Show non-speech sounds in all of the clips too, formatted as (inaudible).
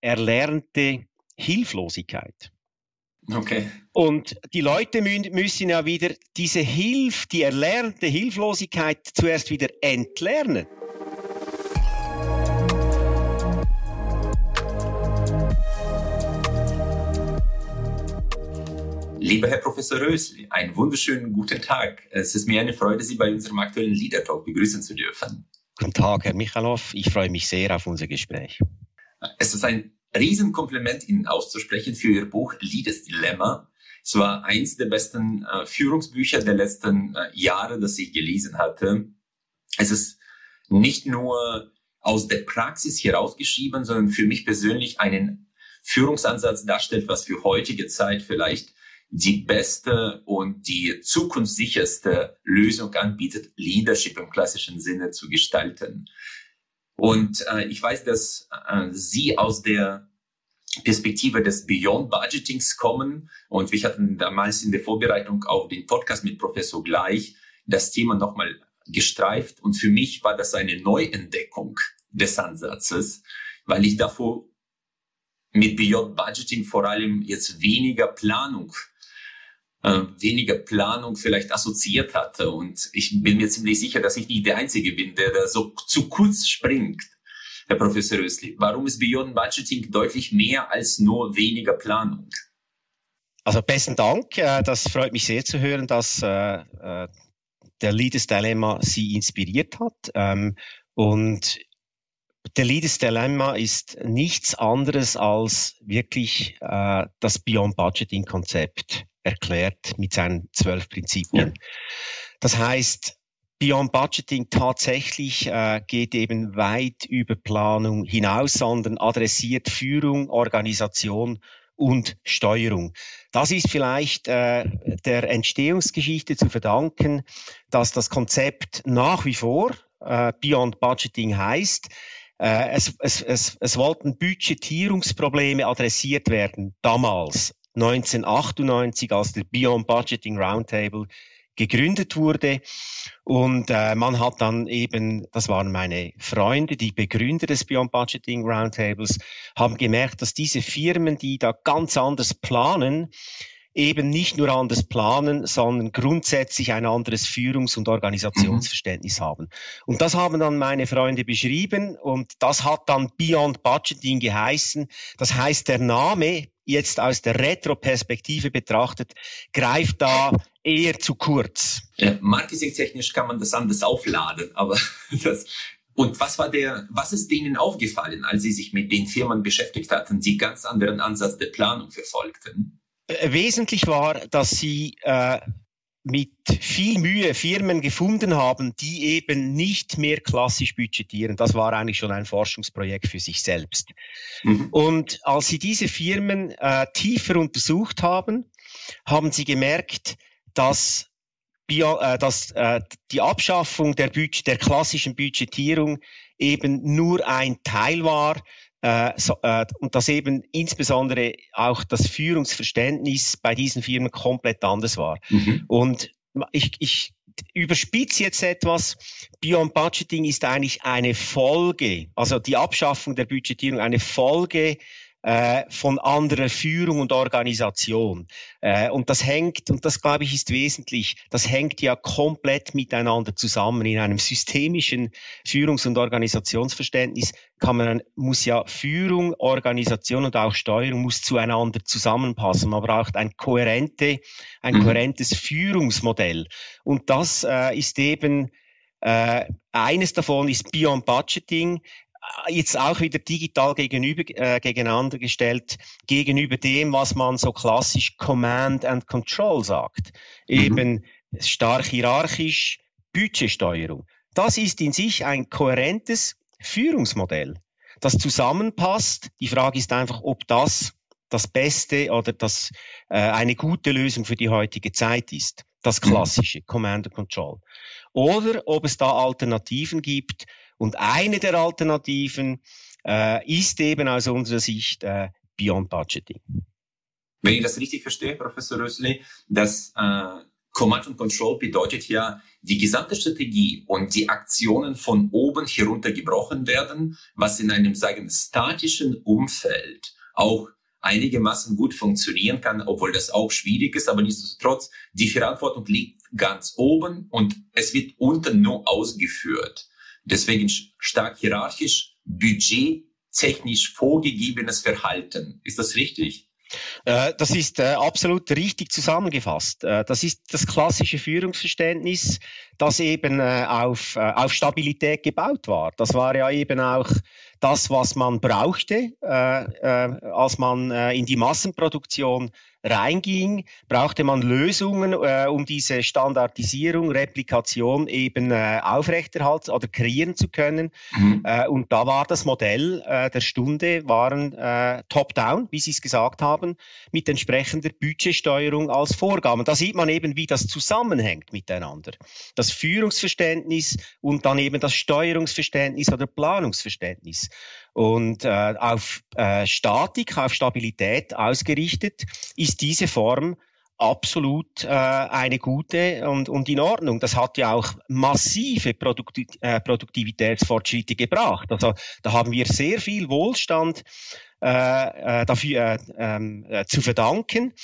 erlernte Hilflosigkeit. Okay. Und die Leute müssen ja wieder diese Hilf, die erlernte Hilflosigkeit zuerst wieder entlernen. Lieber Herr Professor Rösli, einen wunderschönen guten Tag. Es ist mir eine Freude, Sie bei unserem aktuellen Leader Talk begrüßen zu dürfen. Guten Tag, Herr Michalov. Ich freue mich sehr auf unser Gespräch. Es ist ein Riesenkompliment Ihnen auszusprechen für Ihr Buch Leaders Dilemma. Es war eins der besten äh, Führungsbücher der letzten äh, Jahre, das ich gelesen hatte. Es ist nicht nur aus der Praxis herausgeschrieben, sondern für mich persönlich einen Führungsansatz darstellt, was für heutige Zeit vielleicht die beste und die zukunftssicherste Lösung anbietet, Leadership im klassischen Sinne zu gestalten. Und äh, ich weiß, dass äh, Sie aus der Perspektive des Beyond Budgetings kommen. Und wir hatten damals in der Vorbereitung auf den Podcast mit Professor Gleich das Thema nochmal gestreift. Und für mich war das eine Neuentdeckung des Ansatzes, weil ich davor mit Beyond Budgeting vor allem jetzt weniger Planung äh, weniger Planung vielleicht assoziiert hatte. Und ich bin mir ziemlich sicher, dass ich nicht der Einzige bin, der da so zu kurz springt. Herr Professor Rösli, warum ist Beyond Budgeting deutlich mehr als nur weniger Planung? Also besten Dank. Äh, das freut mich sehr zu hören, dass äh, äh, der Leaders Dilemma Sie inspiriert hat. Ähm, und der Leaders Dilemma ist nichts anderes als wirklich das Beyond Budgeting Konzept erklärt mit seinen zwölf Prinzipien. Ja. Das heißt, Beyond Budgeting tatsächlich äh, geht eben weit über Planung hinaus, sondern adressiert Führung, Organisation und Steuerung. Das ist vielleicht äh, der Entstehungsgeschichte zu verdanken, dass das Konzept nach wie vor äh, Beyond Budgeting heißt. Äh, es, es, es, es wollten Budgetierungsprobleme adressiert werden damals. 1998, als der Beyond Budgeting Roundtable gegründet wurde. Und äh, man hat dann eben, das waren meine Freunde, die Begründer des Beyond Budgeting Roundtables, haben gemerkt, dass diese Firmen, die da ganz anders planen, eben nicht nur anders planen, sondern grundsätzlich ein anderes Führungs- und Organisationsverständnis mhm. haben. Und das haben dann meine Freunde beschrieben und das hat dann Beyond Budgeting geheißen. Das heißt, der Name jetzt aus der Retro-Perspektive betrachtet, greift da eher zu kurz. Ja, marketingtechnisch kann man das anders aufladen, aber (laughs) das, und was war der, was ist denen aufgefallen, als sie sich mit den Firmen beschäftigt hatten, die ganz anderen Ansatz der Planung verfolgten? Wesentlich war, dass sie äh, mit viel Mühe Firmen gefunden haben, die eben nicht mehr klassisch budgetieren. Das war eigentlich schon ein Forschungsprojekt für sich selbst. Mhm. Und als sie diese Firmen äh, tiefer untersucht haben, haben sie gemerkt, dass, Bio, äh, dass äh, die Abschaffung der, Budget, der klassischen Budgetierung eben nur ein Teil war äh, so, äh, und dass eben insbesondere auch das Führungsverständnis bei diesen Firmen komplett anders war. Mhm. Und ich, ich überspitze jetzt etwas. Beyond Budgeting ist eigentlich eine Folge, also die Abschaffung der Budgetierung, eine Folge äh, von anderer Führung und Organisation. Äh, und das hängt, und das glaube ich ist wesentlich, das hängt ja komplett miteinander zusammen. In einem systemischen Führungs- und Organisationsverständnis kann man, muss ja Führung, Organisation und auch Steuerung muss zueinander zusammenpassen. Man braucht ein kohärente, ein mhm. kohärentes Führungsmodell. Und das äh, ist eben äh, eines davon ist Beyond Budgeting jetzt auch wieder digital gegenüber, äh, gegeneinander gestellt, gegenüber dem, was man so klassisch Command and Control sagt. Mhm. Eben stark hierarchisch, Budgetsteuerung. Das ist in sich ein kohärentes Führungsmodell, das zusammenpasst. Die Frage ist einfach, ob das das Beste oder das äh, eine gute Lösung für die heutige Zeit ist. Das mhm. klassische Command and Control. Oder ob es da Alternativen gibt, und eine der Alternativen äh, ist eben aus unserer Sicht äh, Beyond Budgeting. Wenn ich das richtig verstehe, Professor Rösli, dass äh, Command and Control bedeutet ja, die gesamte Strategie und die Aktionen von oben heruntergebrochen werden, was in einem, sagen, statischen Umfeld auch einigermaßen gut funktionieren kann, obwohl das auch schwierig ist, aber nichtsdestotrotz, die Verantwortung liegt ganz oben und es wird unten nur ausgeführt. Deswegen stark hierarchisch, budgettechnisch vorgegebenes Verhalten. Ist das richtig? Äh, das ist äh, absolut richtig zusammengefasst. Äh, das ist das klassische Führungsverständnis, das eben auf, auf Stabilität gebaut war. Das war ja eben auch das, was man brauchte, als man in die Massenproduktion reinging, brauchte man Lösungen, äh, um diese Standardisierung, Replikation eben äh, aufrechterhalten oder kreieren zu können. Mhm. Äh, und da war das Modell äh, der Stunde, waren äh, Top-Down, wie Sie es gesagt haben, mit entsprechender Budgetsteuerung als Vorgaben. Da sieht man eben, wie das zusammenhängt miteinander. Das Führungsverständnis und dann eben das Steuerungsverständnis oder Planungsverständnis und äh, auf äh, Statik, auf Stabilität ausgerichtet, ist diese Form absolut äh, eine gute und, und in Ordnung. Das hat ja auch massive Produkti äh, Produktivitätsfortschritte gebracht. Also da haben wir sehr viel Wohlstand äh, äh, dafür äh, ähm, äh, zu verdanken.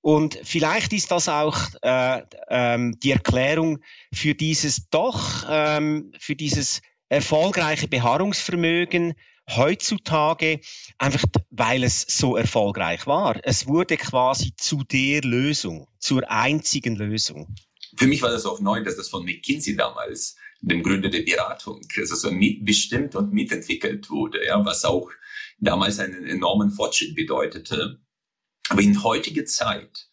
Und vielleicht ist das auch äh, ähm, die Erklärung für dieses doch, ähm, für dieses erfolgreiche Beharrungsvermögen heutzutage einfach, weil es so erfolgreich war. Es wurde quasi zu der Lösung, zur einzigen Lösung. Für mich war das auch neu, dass das von McKinsey damals, dem Gründer der Beratung, also so mitbestimmt und mitentwickelt wurde, ja, was auch damals einen enormen Fortschritt bedeutete. Aber in heutiger Zeit,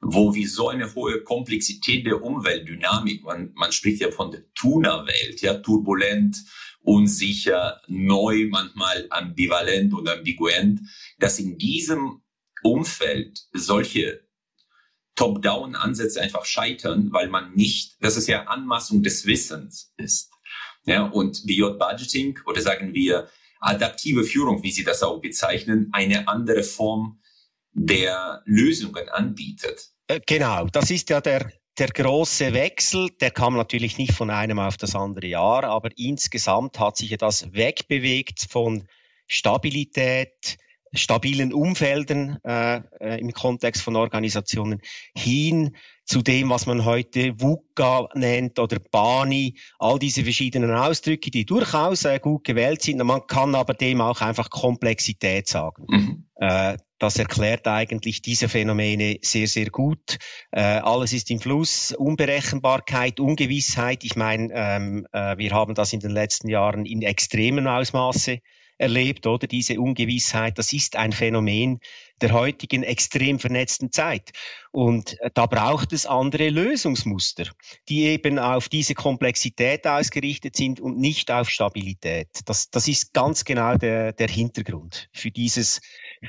wo wir so eine hohe Komplexität der Umweltdynamik, man, man spricht ja von der Tuna-Welt, ja, turbulent, unsicher, neu, manchmal ambivalent und ambiguent, dass in diesem Umfeld solche Top-Down-Ansätze einfach scheitern, weil man nicht, dass es ja Anmaßung des Wissens ist. Ja, und Beyond Budgeting oder sagen wir adaptive Führung, wie Sie das auch bezeichnen, eine andere Form der Lösungen anbietet. Äh, genau, das ist ja der der große Wechsel, der kam natürlich nicht von einem auf das andere Jahr, aber insgesamt hat sich das wegbewegt von Stabilität, stabilen Umfelden äh, äh, im Kontext von Organisationen hin zu dem, was man heute VUCA nennt oder BANI, all diese verschiedenen Ausdrücke, die durchaus äh, gut gewählt sind. Man kann aber dem auch einfach Komplexität sagen. Mhm. Äh, das erklärt eigentlich diese Phänomene sehr, sehr gut. Äh, alles ist im Fluss, Unberechenbarkeit, Ungewissheit. Ich meine, ähm, äh, wir haben das in den letzten Jahren in extremem Ausmaße erlebt, oder? Diese Ungewissheit, das ist ein Phänomen der heutigen extrem vernetzten Zeit. Und äh, da braucht es andere Lösungsmuster, die eben auf diese Komplexität ausgerichtet sind und nicht auf Stabilität. Das, das ist ganz genau der, der Hintergrund für dieses,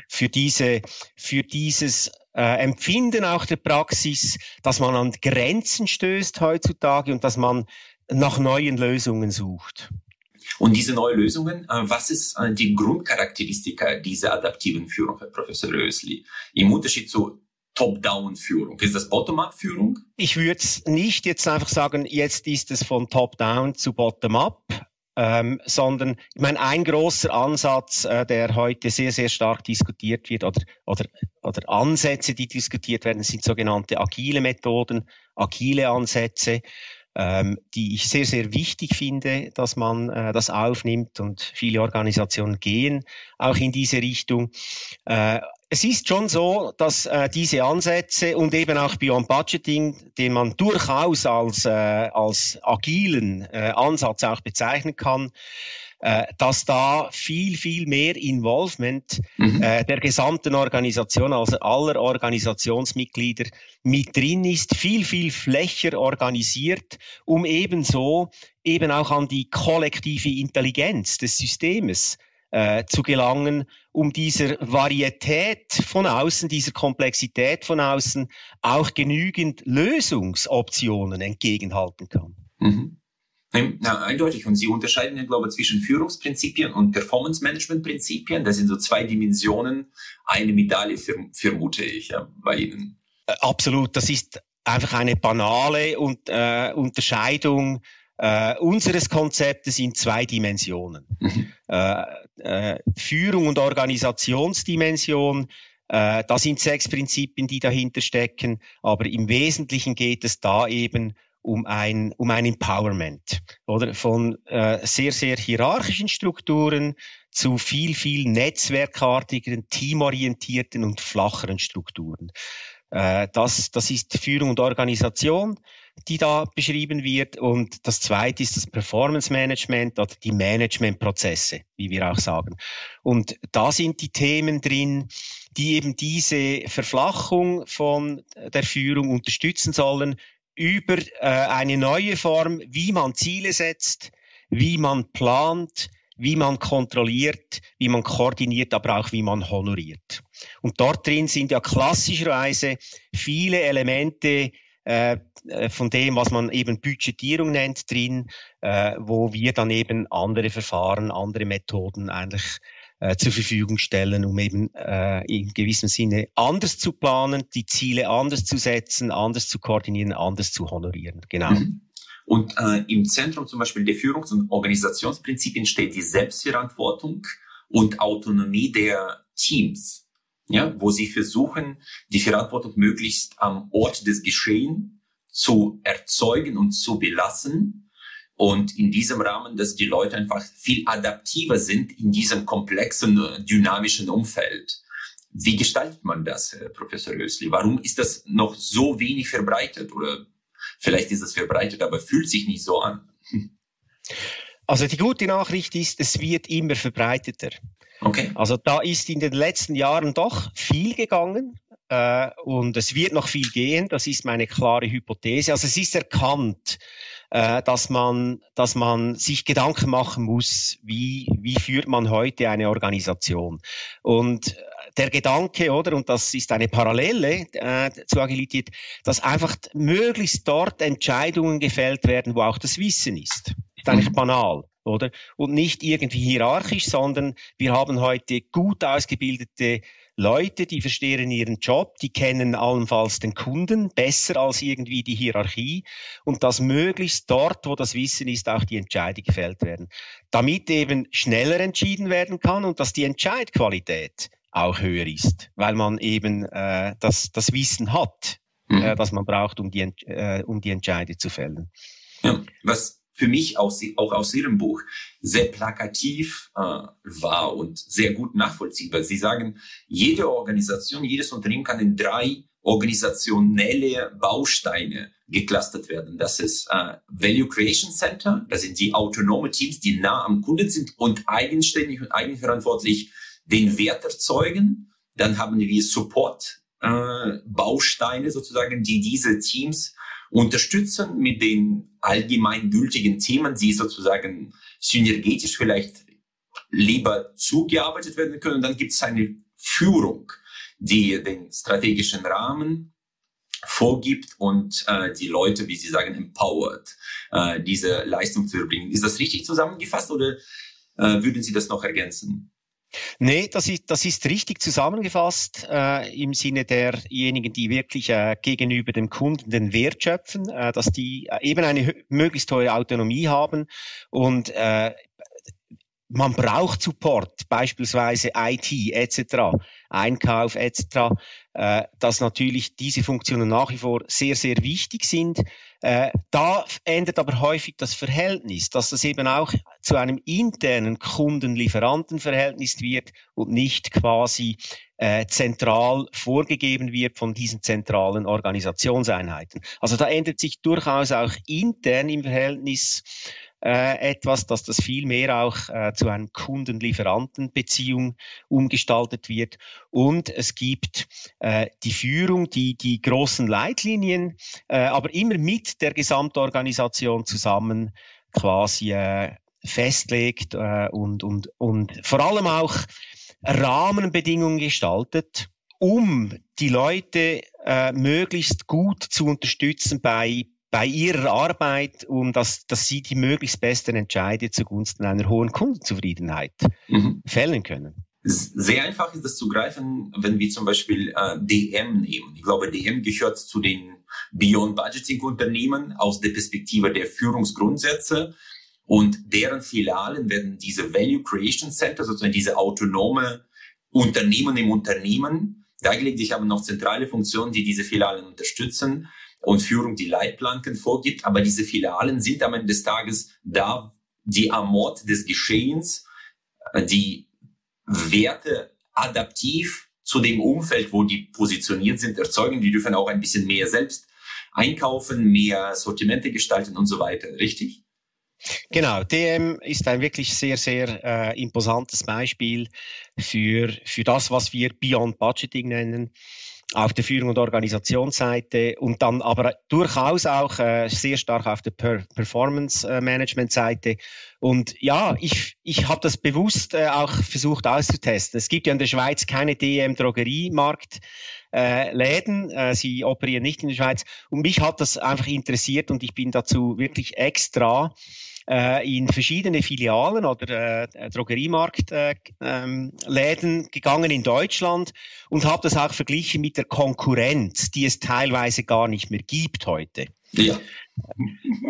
für diese, für dieses äh, Empfinden auch der Praxis, dass man an Grenzen stößt heutzutage und dass man nach neuen Lösungen sucht. Und diese neuen Lösungen, äh, was ist äh, die Grundcharakteristika dieser adaptiven Führung, Herr Professor Rösli? Im Unterschied zu Top-Down-Führung. Ist das Bottom-up-Führung? Ich würde nicht jetzt einfach sagen, jetzt ist es von Top-Down zu Bottom-up. Ähm, sondern ich meine, ein großer Ansatz, äh, der heute sehr, sehr stark diskutiert wird oder, oder, oder Ansätze, die diskutiert werden, sind sogenannte agile Methoden, agile Ansätze ähm, die ich sehr, sehr wichtig finde, dass man äh, das aufnimmt und viele Organisationen gehen auch in diese Richtung. Äh, es ist schon so, dass äh, diese Ansätze und eben auch Beyond Budgeting, den man durchaus als, äh, als agilen äh, Ansatz auch bezeichnen kann, dass da viel, viel mehr Involvement mhm. äh, der gesamten Organisation, also aller Organisationsmitglieder mit drin ist, viel, viel flächer organisiert, um ebenso eben auch an die kollektive Intelligenz des Systems äh, zu gelangen, um dieser Varietät von außen, dieser Komplexität von außen auch genügend Lösungsoptionen entgegenhalten kann. Mhm. Ja, eindeutig. Und Sie unterscheiden ja, glaube ich, zwischen Führungsprinzipien und Performance-Management-Prinzipien. Das sind so zwei Dimensionen, eine Medaille, vermute ich, ja, bei Ihnen. Äh, absolut. Das ist einfach eine banale und, äh, Unterscheidung äh, unseres Konzeptes in zwei Dimensionen. Mhm. Äh, äh, Führung und Organisationsdimension, äh, da sind sechs Prinzipien, die dahinter stecken, aber im Wesentlichen geht es da eben um ein, um ein Empowerment, oder? Von äh, sehr, sehr hierarchischen Strukturen zu viel, viel netzwerkartigen, teamorientierten und flacheren Strukturen. Äh, das, das ist Führung und Organisation, die da beschrieben wird. Und das zweite ist das Performance Management oder die Managementprozesse, wie wir auch sagen. Und da sind die Themen drin, die eben diese Verflachung von der Führung unterstützen sollen über äh, eine neue Form, wie man Ziele setzt, wie man plant, wie man kontrolliert, wie man koordiniert, aber auch wie man honoriert. Und dort drin sind ja klassischerweise viele Elemente äh, äh, von dem, was man eben Budgetierung nennt, drin, äh, wo wir dann eben andere Verfahren, andere Methoden eigentlich äh, zur Verfügung stellen, um eben äh, in gewissem Sinne anders zu planen, die Ziele anders zu setzen, anders zu koordinieren, anders zu honorieren. Genau. Mhm. Und äh, im Zentrum zum Beispiel der Führungs- und Organisationsprinzipien steht die Selbstverantwortung und Autonomie der Teams, ja, wo sie versuchen, die Verantwortung möglichst am Ort des Geschehens zu erzeugen und zu belassen. Und in diesem Rahmen, dass die Leute einfach viel adaptiver sind in diesem komplexen, dynamischen Umfeld. Wie gestaltet man das, Herr Professor Rösli? Warum ist das noch so wenig verbreitet? Oder Vielleicht ist es verbreitet, aber fühlt sich nicht so an. Also die gute Nachricht ist, es wird immer verbreiteter. Okay. Also da ist in den letzten Jahren doch viel gegangen äh, und es wird noch viel gehen. Das ist meine klare Hypothese. Also es ist erkannt, äh, dass man, dass man sich Gedanken machen muss, wie wie führt man heute eine Organisation und der Gedanke, oder, und das ist eine Parallele äh, zur Agilität, dass einfach möglichst dort Entscheidungen gefällt werden, wo auch das Wissen ist. Ist eigentlich mhm. banal, oder? Und nicht irgendwie hierarchisch, sondern wir haben heute gut ausgebildete Leute, die verstehen ihren Job, die kennen allenfalls den Kunden besser als irgendwie die Hierarchie und dass möglichst dort, wo das Wissen ist, auch die Entscheidungen gefällt werden. Damit eben schneller entschieden werden kann und dass die Entscheidqualität auch höher ist, weil man eben äh, das, das Wissen hat, mhm. äh, das man braucht, um die, äh, um die Entscheide zu fällen. Ja, was für mich auch, auch aus Ihrem Buch sehr plakativ äh, war und sehr gut nachvollziehbar. Sie sagen, jede Organisation, jedes Unternehmen kann in drei organisationelle Bausteine geclustert werden. Das ist äh, Value Creation Center, das sind die autonome Teams, die nah am Kunden sind und eigenständig und eigenverantwortlich den Wert erzeugen. Dann haben wir Support äh, Bausteine sozusagen, die diese Teams unterstützen mit den allgemeingültigen Themen, die sozusagen synergetisch vielleicht lieber zugearbeitet werden können. Dann gibt es eine Führung, die den strategischen Rahmen vorgibt und äh, die Leute, wie Sie sagen, empowert, äh, diese Leistung zu erbringen. Ist das richtig zusammengefasst oder äh, würden Sie das noch ergänzen? Nee, das ist, das ist richtig zusammengefasst äh, im Sinne derjenigen, die wirklich äh, gegenüber dem Kunden den Wert schöpfen, äh, dass die äh, eben eine möglichst hohe Autonomie haben und äh, man braucht Support, beispielsweise IT etc., Einkauf etc., äh, dass natürlich diese Funktionen nach wie vor sehr, sehr wichtig sind. Äh, da ändert aber häufig das Verhältnis, dass das eben auch zu einem internen Kunden-Lieferanten-Verhältnis wird und nicht quasi äh, zentral vorgegeben wird von diesen zentralen Organisationseinheiten. Also da ändert sich durchaus auch intern im Verhältnis äh, etwas, dass das viel mehr auch äh, zu einem Kunden-Lieferanten-Beziehung umgestaltet wird. Und es gibt äh, die Führung, die die großen Leitlinien, äh, aber immer mit der Gesamtorganisation zusammen quasi äh, festlegt äh, und, und, und vor allem auch Rahmenbedingungen gestaltet, um die Leute äh, möglichst gut zu unterstützen bei bei ihrer Arbeit, um dass, dass sie die möglichst besten Entscheide zugunsten einer hohen Kundenzufriedenheit mhm. fällen können. Sehr einfach ist das zu greifen, wenn wir zum Beispiel äh, DM nehmen. Ich glaube, DM gehört zu den Beyond Budgeting Unternehmen aus der Perspektive der Führungsgrundsätze und deren Filialen werden diese Value Creation Center, sozusagen diese autonome Unternehmen im Unternehmen. Da gelegt sich aber noch zentrale Funktionen, die diese Filialen unterstützen und Führung die Leitplanken vorgibt. Aber diese Filialen sind am Ende des Tages da, die am Ort des Geschehens, äh, die Werte adaptiv zu dem Umfeld, wo die positioniert sind, erzeugen. Die dürfen auch ein bisschen mehr selbst einkaufen, mehr Sortimente gestalten und so weiter. Richtig? Genau, DM ist ein wirklich sehr, sehr äh, imposantes Beispiel für, für das, was wir Beyond Budgeting nennen auf der Führung- und Organisationsseite und dann aber durchaus auch äh, sehr stark auf der per Performance-Management-Seite. Und ja, ich, ich habe das bewusst äh, auch versucht auszutesten. Es gibt ja in der Schweiz keine DM-Drogeriemarkt. Äh, Läden, äh, sie operieren nicht in der Schweiz. Und mich hat das einfach interessiert und ich bin dazu wirklich extra äh, in verschiedene Filialen oder äh, Drogeriemarktläden äh, ähm, gegangen in Deutschland und habe das auch verglichen mit der Konkurrenz, die es teilweise gar nicht mehr gibt heute. Ja.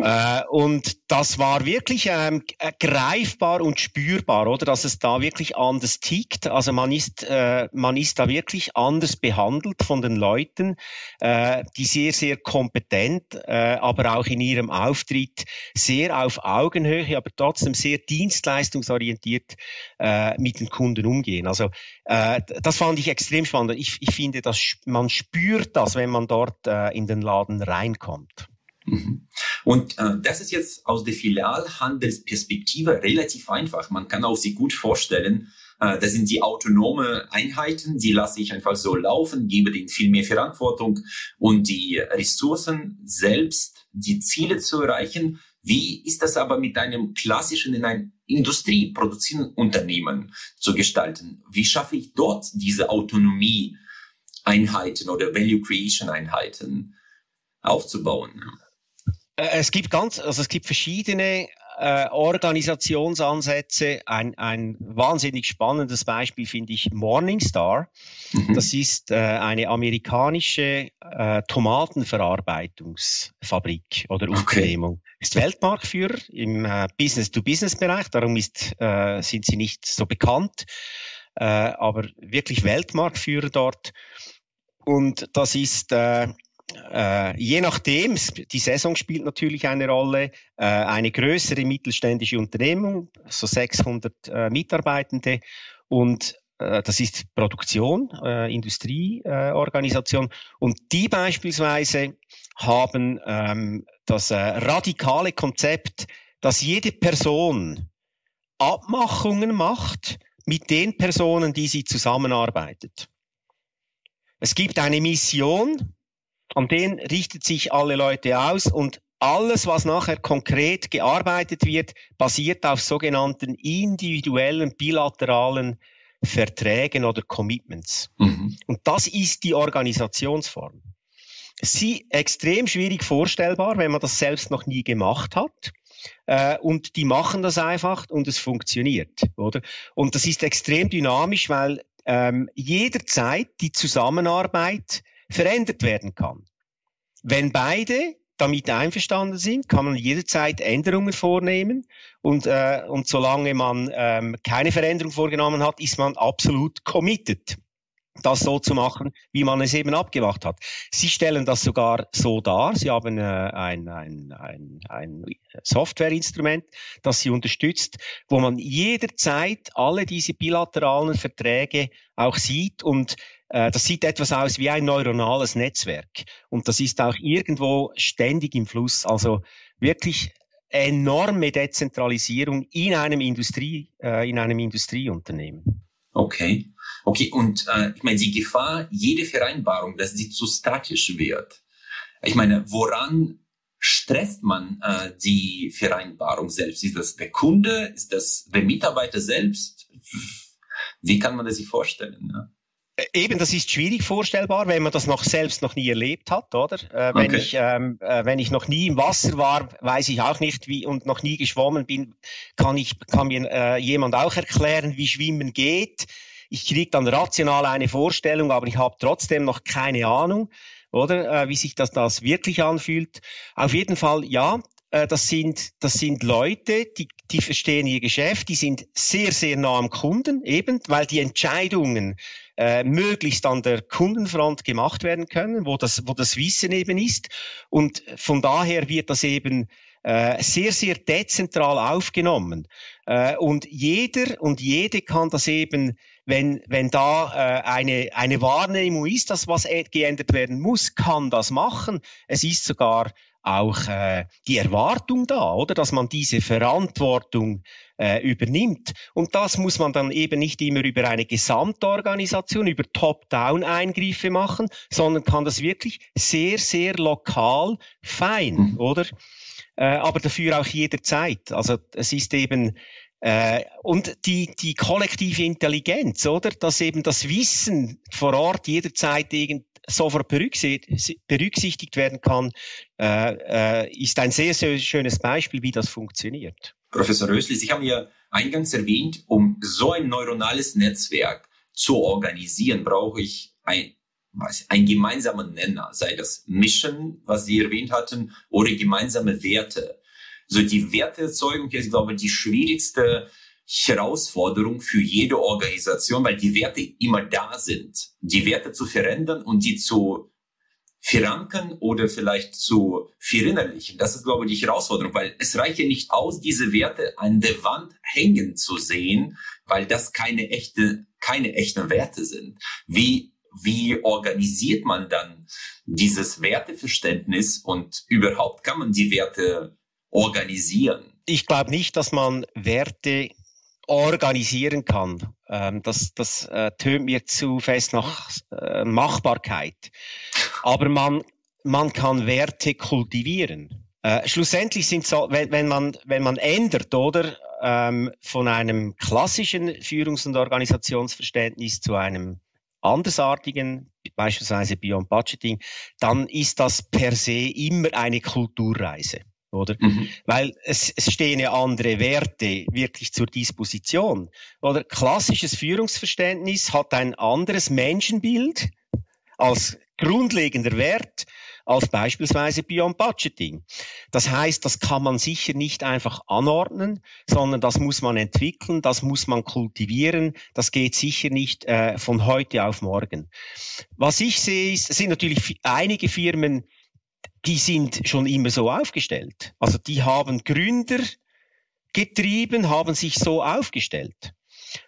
Äh, und das war wirklich ähm, äh, greifbar und spürbar, oder, dass es da wirklich anders tickt. Also man ist, äh, man ist da wirklich anders behandelt von den Leuten, äh, die sehr, sehr kompetent, äh, aber auch in ihrem Auftritt sehr auf Augenhöhe, aber trotzdem sehr dienstleistungsorientiert äh, mit den Kunden umgehen. Also das fand ich extrem spannend. Ich, ich finde, dass man spürt das, wenn man dort in den Laden reinkommt. Mhm. Und äh, das ist jetzt aus der Filialhandelsperspektive relativ einfach. Man kann auch sich gut vorstellen, äh, das sind die autonome Einheiten, die lasse ich einfach so laufen, gebe denen viel mehr Verantwortung und die Ressourcen selbst, die Ziele zu erreichen. Wie ist das aber mit einem klassischen in einem Industrie Unternehmen zu gestalten? Wie schaffe ich dort diese Autonomie Einheiten oder Value Creation Einheiten aufzubauen? Äh, es gibt ganz, also es gibt verschiedene äh, Organisationsansätze. Ein, ein wahnsinnig spannendes Beispiel finde ich Morningstar. Mhm. Das ist äh, eine amerikanische äh, Tomatenverarbeitungsfabrik oder Unternehmung. Okay. Ist Weltmarktführer im äh, Business-to-Business-Bereich, darum ist, äh, sind sie nicht so bekannt, äh, aber wirklich Weltmarktführer dort. Und das ist äh, äh, je nachdem, die Saison spielt natürlich eine Rolle, äh, eine größere mittelständische Unternehmung, so 600 äh, Mitarbeitende und äh, das ist Produktion, äh, Industrieorganisation und die beispielsweise haben ähm, das äh, radikale Konzept, dass jede Person Abmachungen macht mit den Personen, die sie zusammenarbeitet. Es gibt eine Mission, an den richtet sich alle Leute aus und alles, was nachher konkret gearbeitet wird, basiert auf sogenannten individuellen, bilateralen Verträgen oder Commitments. Mhm. Und das ist die Organisationsform. Sie extrem schwierig vorstellbar, wenn man das selbst noch nie gemacht hat. Äh, und die machen das einfach und es funktioniert, oder? Und das ist extrem dynamisch, weil ähm, jederzeit die Zusammenarbeit verändert werden kann. Wenn beide damit einverstanden sind, kann man jederzeit Änderungen vornehmen und, äh, und solange man ähm, keine Veränderung vorgenommen hat, ist man absolut committed das so zu machen, wie man es eben abgemacht hat. Sie stellen das sogar so dar. Sie haben äh, ein, ein, ein, ein Softwareinstrument, das Sie unterstützt, wo man jederzeit alle diese bilateralen Verträge auch sieht und das sieht etwas aus wie ein neuronales Netzwerk. Und das ist auch irgendwo ständig im Fluss. Also wirklich enorme Dezentralisierung in einem Industrie, äh, in einem Industrieunternehmen. Okay. Okay, und äh, ich meine, die Gefahr, jede Vereinbarung, dass sie zu statisch wird. Ich meine, woran stresst man äh, die Vereinbarung selbst? Ist das der Kunde? Ist das der Mitarbeiter selbst? Wie kann man das sich vorstellen? Ja? Eben, das ist schwierig vorstellbar, wenn man das noch selbst noch nie erlebt hat, oder? Äh, wenn ich ähm, äh, wenn ich noch nie im Wasser war, weiß ich auch nicht wie und noch nie geschwommen bin, kann ich kann mir äh, jemand auch erklären, wie Schwimmen geht. Ich kriege dann rational eine Vorstellung, aber ich habe trotzdem noch keine Ahnung, oder äh, wie sich das, das wirklich anfühlt. Auf jeden Fall, ja, äh, das sind, das sind Leute, die, die verstehen ihr Geschäft, die sind sehr, sehr nah am Kunden, eben, weil die Entscheidungen äh, möglichst an der Kundenfront gemacht werden können, wo das, wo das Wissen eben ist. Und von daher wird das eben äh, sehr, sehr dezentral aufgenommen. Äh, und jeder und jede kann das eben, wenn, wenn da äh, eine, eine Wahrnehmung ist, dass was geändert werden muss, kann das machen. Es ist sogar auch äh, die Erwartung da, oder, dass man diese Verantwortung äh, übernimmt. Und das muss man dann eben nicht immer über eine Gesamtorganisation, über Top-Down-Eingriffe machen, sondern kann das wirklich sehr, sehr lokal fein, mhm. oder? Äh, aber dafür auch jederzeit. Also es ist eben äh, und die, die kollektive Intelligenz, oder? Dass eben das Wissen vor Ort jederzeit irgend sofort berücksichtigt werden kann, äh, äh, ist ein sehr, sehr schönes Beispiel, wie das funktioniert. Professor Rösli, Sie haben ja eingangs erwähnt, um so ein neuronales Netzwerk zu organisieren, brauche ich ein, was, einen gemeinsamen Nenner, sei das Mission, was Sie erwähnt hatten, oder gemeinsame Werte. So die Werteerzeugung ist, glaube ich, die schwierigste Herausforderung für jede Organisation, weil die Werte immer da sind. Die Werte zu verändern und die zu verankern oder vielleicht zu verinnerlichen. Das ist, glaube ich, die Herausforderung, weil es reicht ja nicht aus, diese Werte an der Wand hängen zu sehen, weil das keine echte, keine echten Werte sind. Wie, wie organisiert man dann dieses Werteverständnis und überhaupt kann man die Werte organisieren? Ich glaube nicht, dass man Werte organisieren kann. Ähm, das das äh, tönt mir zu fest nach äh, Machbarkeit. Aber man, man kann Werte kultivieren. Äh, schlussendlich sind so, wenn, wenn, man, wenn man ändert, oder, ähm, von einem klassischen Führungs- und Organisationsverständnis zu einem andersartigen, beispielsweise Beyond Budgeting, dann ist das per se immer eine Kulturreise oder? Mhm. Weil es, es stehen ja andere Werte wirklich zur Disposition. Oder klassisches Führungsverständnis hat ein anderes Menschenbild als grundlegender Wert als beispielsweise Beyond Budgeting. Das heißt, das kann man sicher nicht einfach anordnen, sondern das muss man entwickeln, das muss man kultivieren. Das geht sicher nicht äh, von heute auf morgen. Was ich sehe, ist, sind natürlich einige Firmen, die sind schon immer so aufgestellt. Also die haben Gründer getrieben, haben sich so aufgestellt.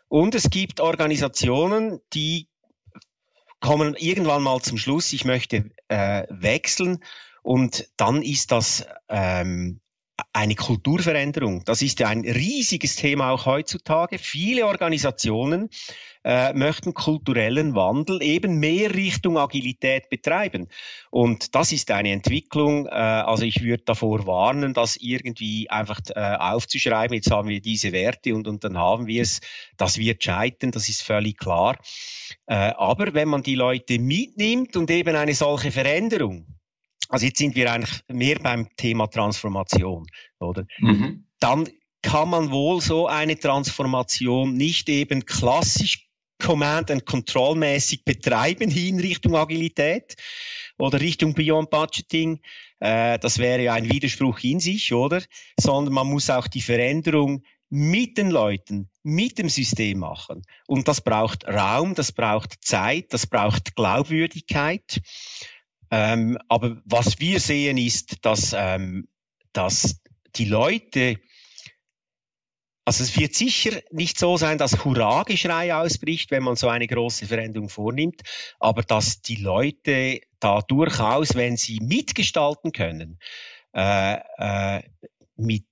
Und es gibt Organisationen, die kommen irgendwann mal zum Schluss, ich möchte äh, wechseln und dann ist das ähm, eine Kulturveränderung. Das ist ein riesiges Thema auch heutzutage. Viele Organisationen äh, möchten kulturellen Wandel eben mehr Richtung Agilität betreiben. Und das ist eine Entwicklung, äh, also ich würde davor warnen, das irgendwie einfach äh, aufzuschreiben, jetzt haben wir diese Werte und, und dann haben wir es, das wird scheitern, das ist völlig klar. Äh, aber wenn man die Leute mitnimmt und eben eine solche Veränderung, also jetzt sind wir eigentlich mehr beim Thema Transformation, oder? Mhm. Dann kann man wohl so eine Transformation nicht eben klassisch Command and Control mäßig betreiben hin Richtung Agilität oder Richtung Beyond Budgeting. Äh, das wäre ja ein Widerspruch in sich, oder? Sondern man muss auch die Veränderung mit den Leuten, mit dem System machen. Und das braucht Raum, das braucht Zeit, das braucht Glaubwürdigkeit. Ähm, aber was wir sehen ist, dass, ähm, dass die Leute also es wird sicher nicht so sein, dass Hurra-Geschrei ausbricht, wenn man so eine große Veränderung vornimmt, aber dass die Leute da durchaus, wenn sie mitgestalten können, äh, äh, mit,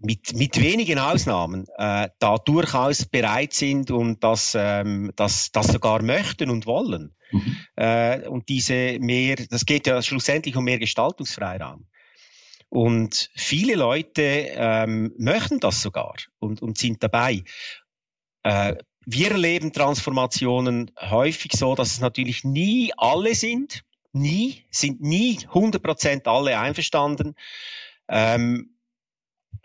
mit, mit wenigen Ausnahmen äh, da durchaus bereit sind und das, ähm, das, das sogar möchten und wollen. Mhm. Äh, und diese mehr, das geht ja schlussendlich um mehr Gestaltungsfreiraum. Und viele Leute ähm, möchten das sogar und, und sind dabei. Äh, wir erleben Transformationen häufig so, dass es natürlich nie alle sind. Nie, sind nie 100% alle einverstanden. Ähm,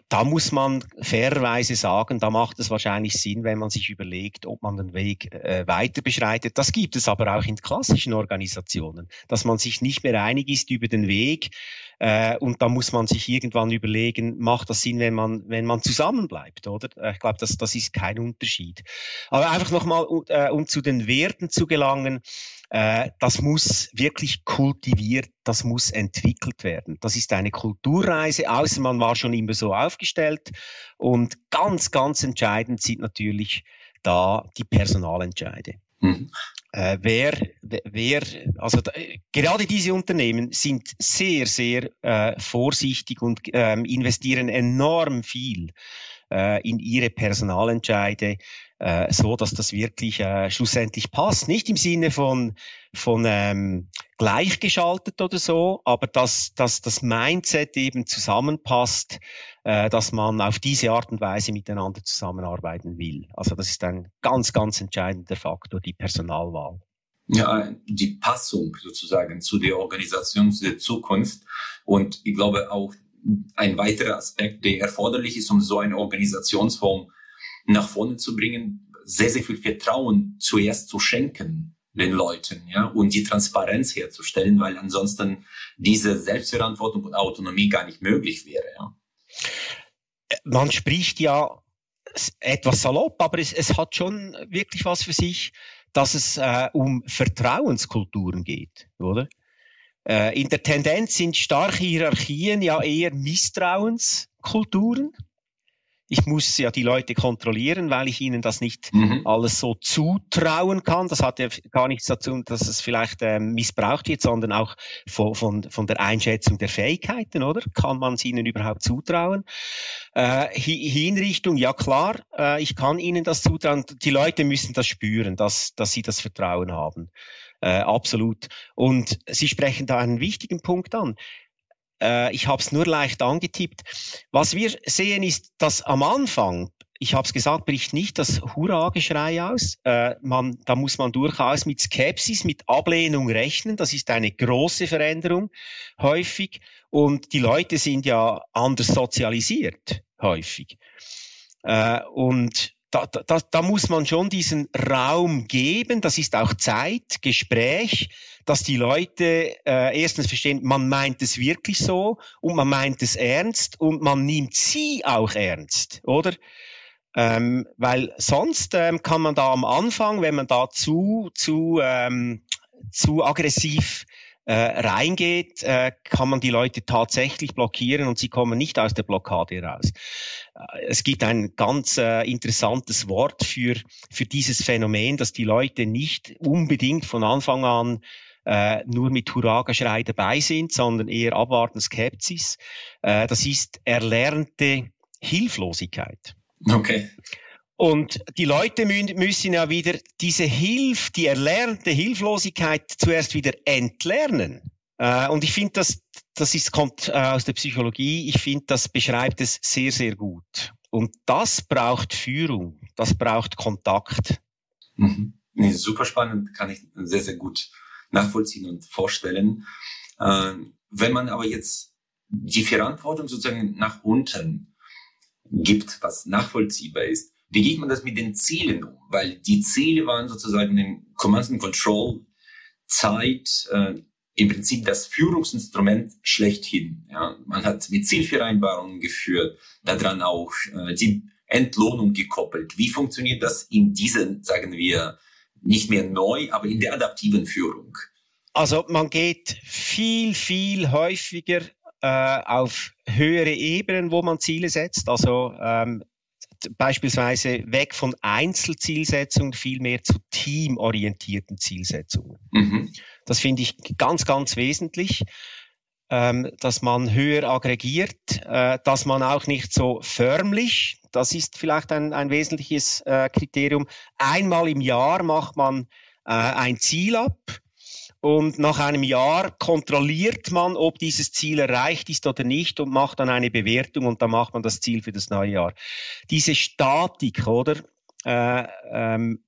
da muss man fairerweise sagen, da macht es wahrscheinlich Sinn, wenn man sich überlegt, ob man den Weg äh, weiter beschreitet. Das gibt es aber auch in klassischen Organisationen, dass man sich nicht mehr einig ist über den Weg. Äh, und da muss man sich irgendwann überlegen, macht das Sinn, wenn man, wenn man zusammenbleibt, oder? Ich glaube, das, das ist kein Unterschied. Aber einfach nochmal, äh, um zu den Werten zu gelangen, äh, das muss wirklich kultiviert, das muss entwickelt werden. Das ist eine Kulturreise, außer man war schon immer so aufgestellt. Und ganz, ganz entscheidend sind natürlich da die Personalentscheide. Mhm. Äh, wer, wer, also da, gerade diese Unternehmen sind sehr, sehr äh, vorsichtig und ähm, investieren enorm viel äh, in ihre Personalentscheide, äh, so dass das wirklich äh, schlussendlich passt. Nicht im Sinne von, von ähm, gleichgeschaltet oder so, aber dass, dass das Mindset eben zusammenpasst, äh, dass man auf diese Art und Weise miteinander zusammenarbeiten will. Also das ist ein ganz, ganz entscheidender Faktor, die Personalwahl. Ja, die Passung sozusagen zu der Organisation der Zukunft. Und ich glaube auch ein weiterer Aspekt, der erforderlich ist, um so eine Organisationsform nach vorne zu bringen, sehr, sehr viel Vertrauen zuerst zu schenken den Leuten, ja, und die Transparenz herzustellen, weil ansonsten diese Selbstverantwortung und Autonomie gar nicht möglich wäre, ja. Man spricht ja etwas salopp, aber es, es hat schon wirklich was für sich, dass es äh, um Vertrauenskulturen geht, oder? Äh, in der Tendenz sind starke Hierarchien ja eher Misstrauenskulturen ich muss ja die Leute kontrollieren, weil ich ihnen das nicht mhm. alles so zutrauen kann. Das hat ja gar nichts dazu, dass es vielleicht ähm, missbraucht wird, sondern auch von, von, von der Einschätzung der Fähigkeiten, oder? Kann man es ihnen überhaupt zutrauen? Äh, Hinrichtung, ja klar, äh, ich kann ihnen das zutrauen. Die Leute müssen das spüren, dass, dass sie das Vertrauen haben. Äh, absolut. Und Sie sprechen da einen wichtigen Punkt an. Äh, ich habe es nur leicht angetippt. Was wir sehen ist, dass am Anfang ich habe es gesagt, bricht nicht das Hurra-Geschrei aus. Äh, man, da muss man durchaus mit Skepsis, mit Ablehnung rechnen. Das ist eine große Veränderung häufig. Und die Leute sind ja anders sozialisiert häufig. Äh, und da, da, da muss man schon diesen Raum geben. Das ist auch Zeit, Gespräch, dass die Leute äh, erstens verstehen, man meint es wirklich so und man meint es ernst und man nimmt sie auch ernst, oder? Ähm, weil sonst ähm, kann man da am Anfang, wenn man da zu, zu, ähm, zu aggressiv äh, reingeht, äh, kann man die Leute tatsächlich blockieren und sie kommen nicht aus der Blockade raus. Äh, es gibt ein ganz äh, interessantes Wort für, für dieses Phänomen, dass die Leute nicht unbedingt von Anfang an äh, nur mit Hurrageschrei dabei sind, sondern eher abwarten Skepsis. Äh, das ist erlernte Hilflosigkeit. Okay. Und die Leute müssen ja wieder diese Hilf, die erlernte Hilflosigkeit zuerst wieder entlernen. Äh, und ich finde, das, das ist, kommt äh, aus der Psychologie. Ich finde, das beschreibt es sehr, sehr gut. Und das braucht Führung. Das braucht Kontakt. Mhm. Nee, super spannend, kann ich sehr, sehr gut nachvollziehen und vorstellen. Äh, wenn man aber jetzt die Verantwortung sozusagen nach unten gibt, was nachvollziehbar ist, wie geht man das mit den Zielen um? Weil die Ziele waren sozusagen in Command and Control Zeit äh, im Prinzip das Führungsinstrument schlechthin. Ja, man hat mit Zielvereinbarungen geführt, daran auch äh, die Entlohnung gekoppelt. Wie funktioniert das in diesen, sagen wir, nicht mehr neu, aber in der adaptiven Führung? Also man geht viel, viel häufiger äh, auf höhere Ebenen, wo man Ziele setzt. Also ähm, beispielsweise weg von Einzelzielsetzungen vielmehr zu teamorientierten Zielsetzungen. Mhm. Das finde ich ganz, ganz wesentlich, ähm, dass man höher aggregiert, äh, dass man auch nicht so förmlich, das ist vielleicht ein, ein wesentliches äh, Kriterium, einmal im Jahr macht man äh, ein Ziel ab und nach einem Jahr kontrolliert man, ob dieses Ziel erreicht ist oder nicht und macht dann eine Bewertung und dann macht man das Ziel für das neue Jahr. Diese Statik, oder? Äh, ähm,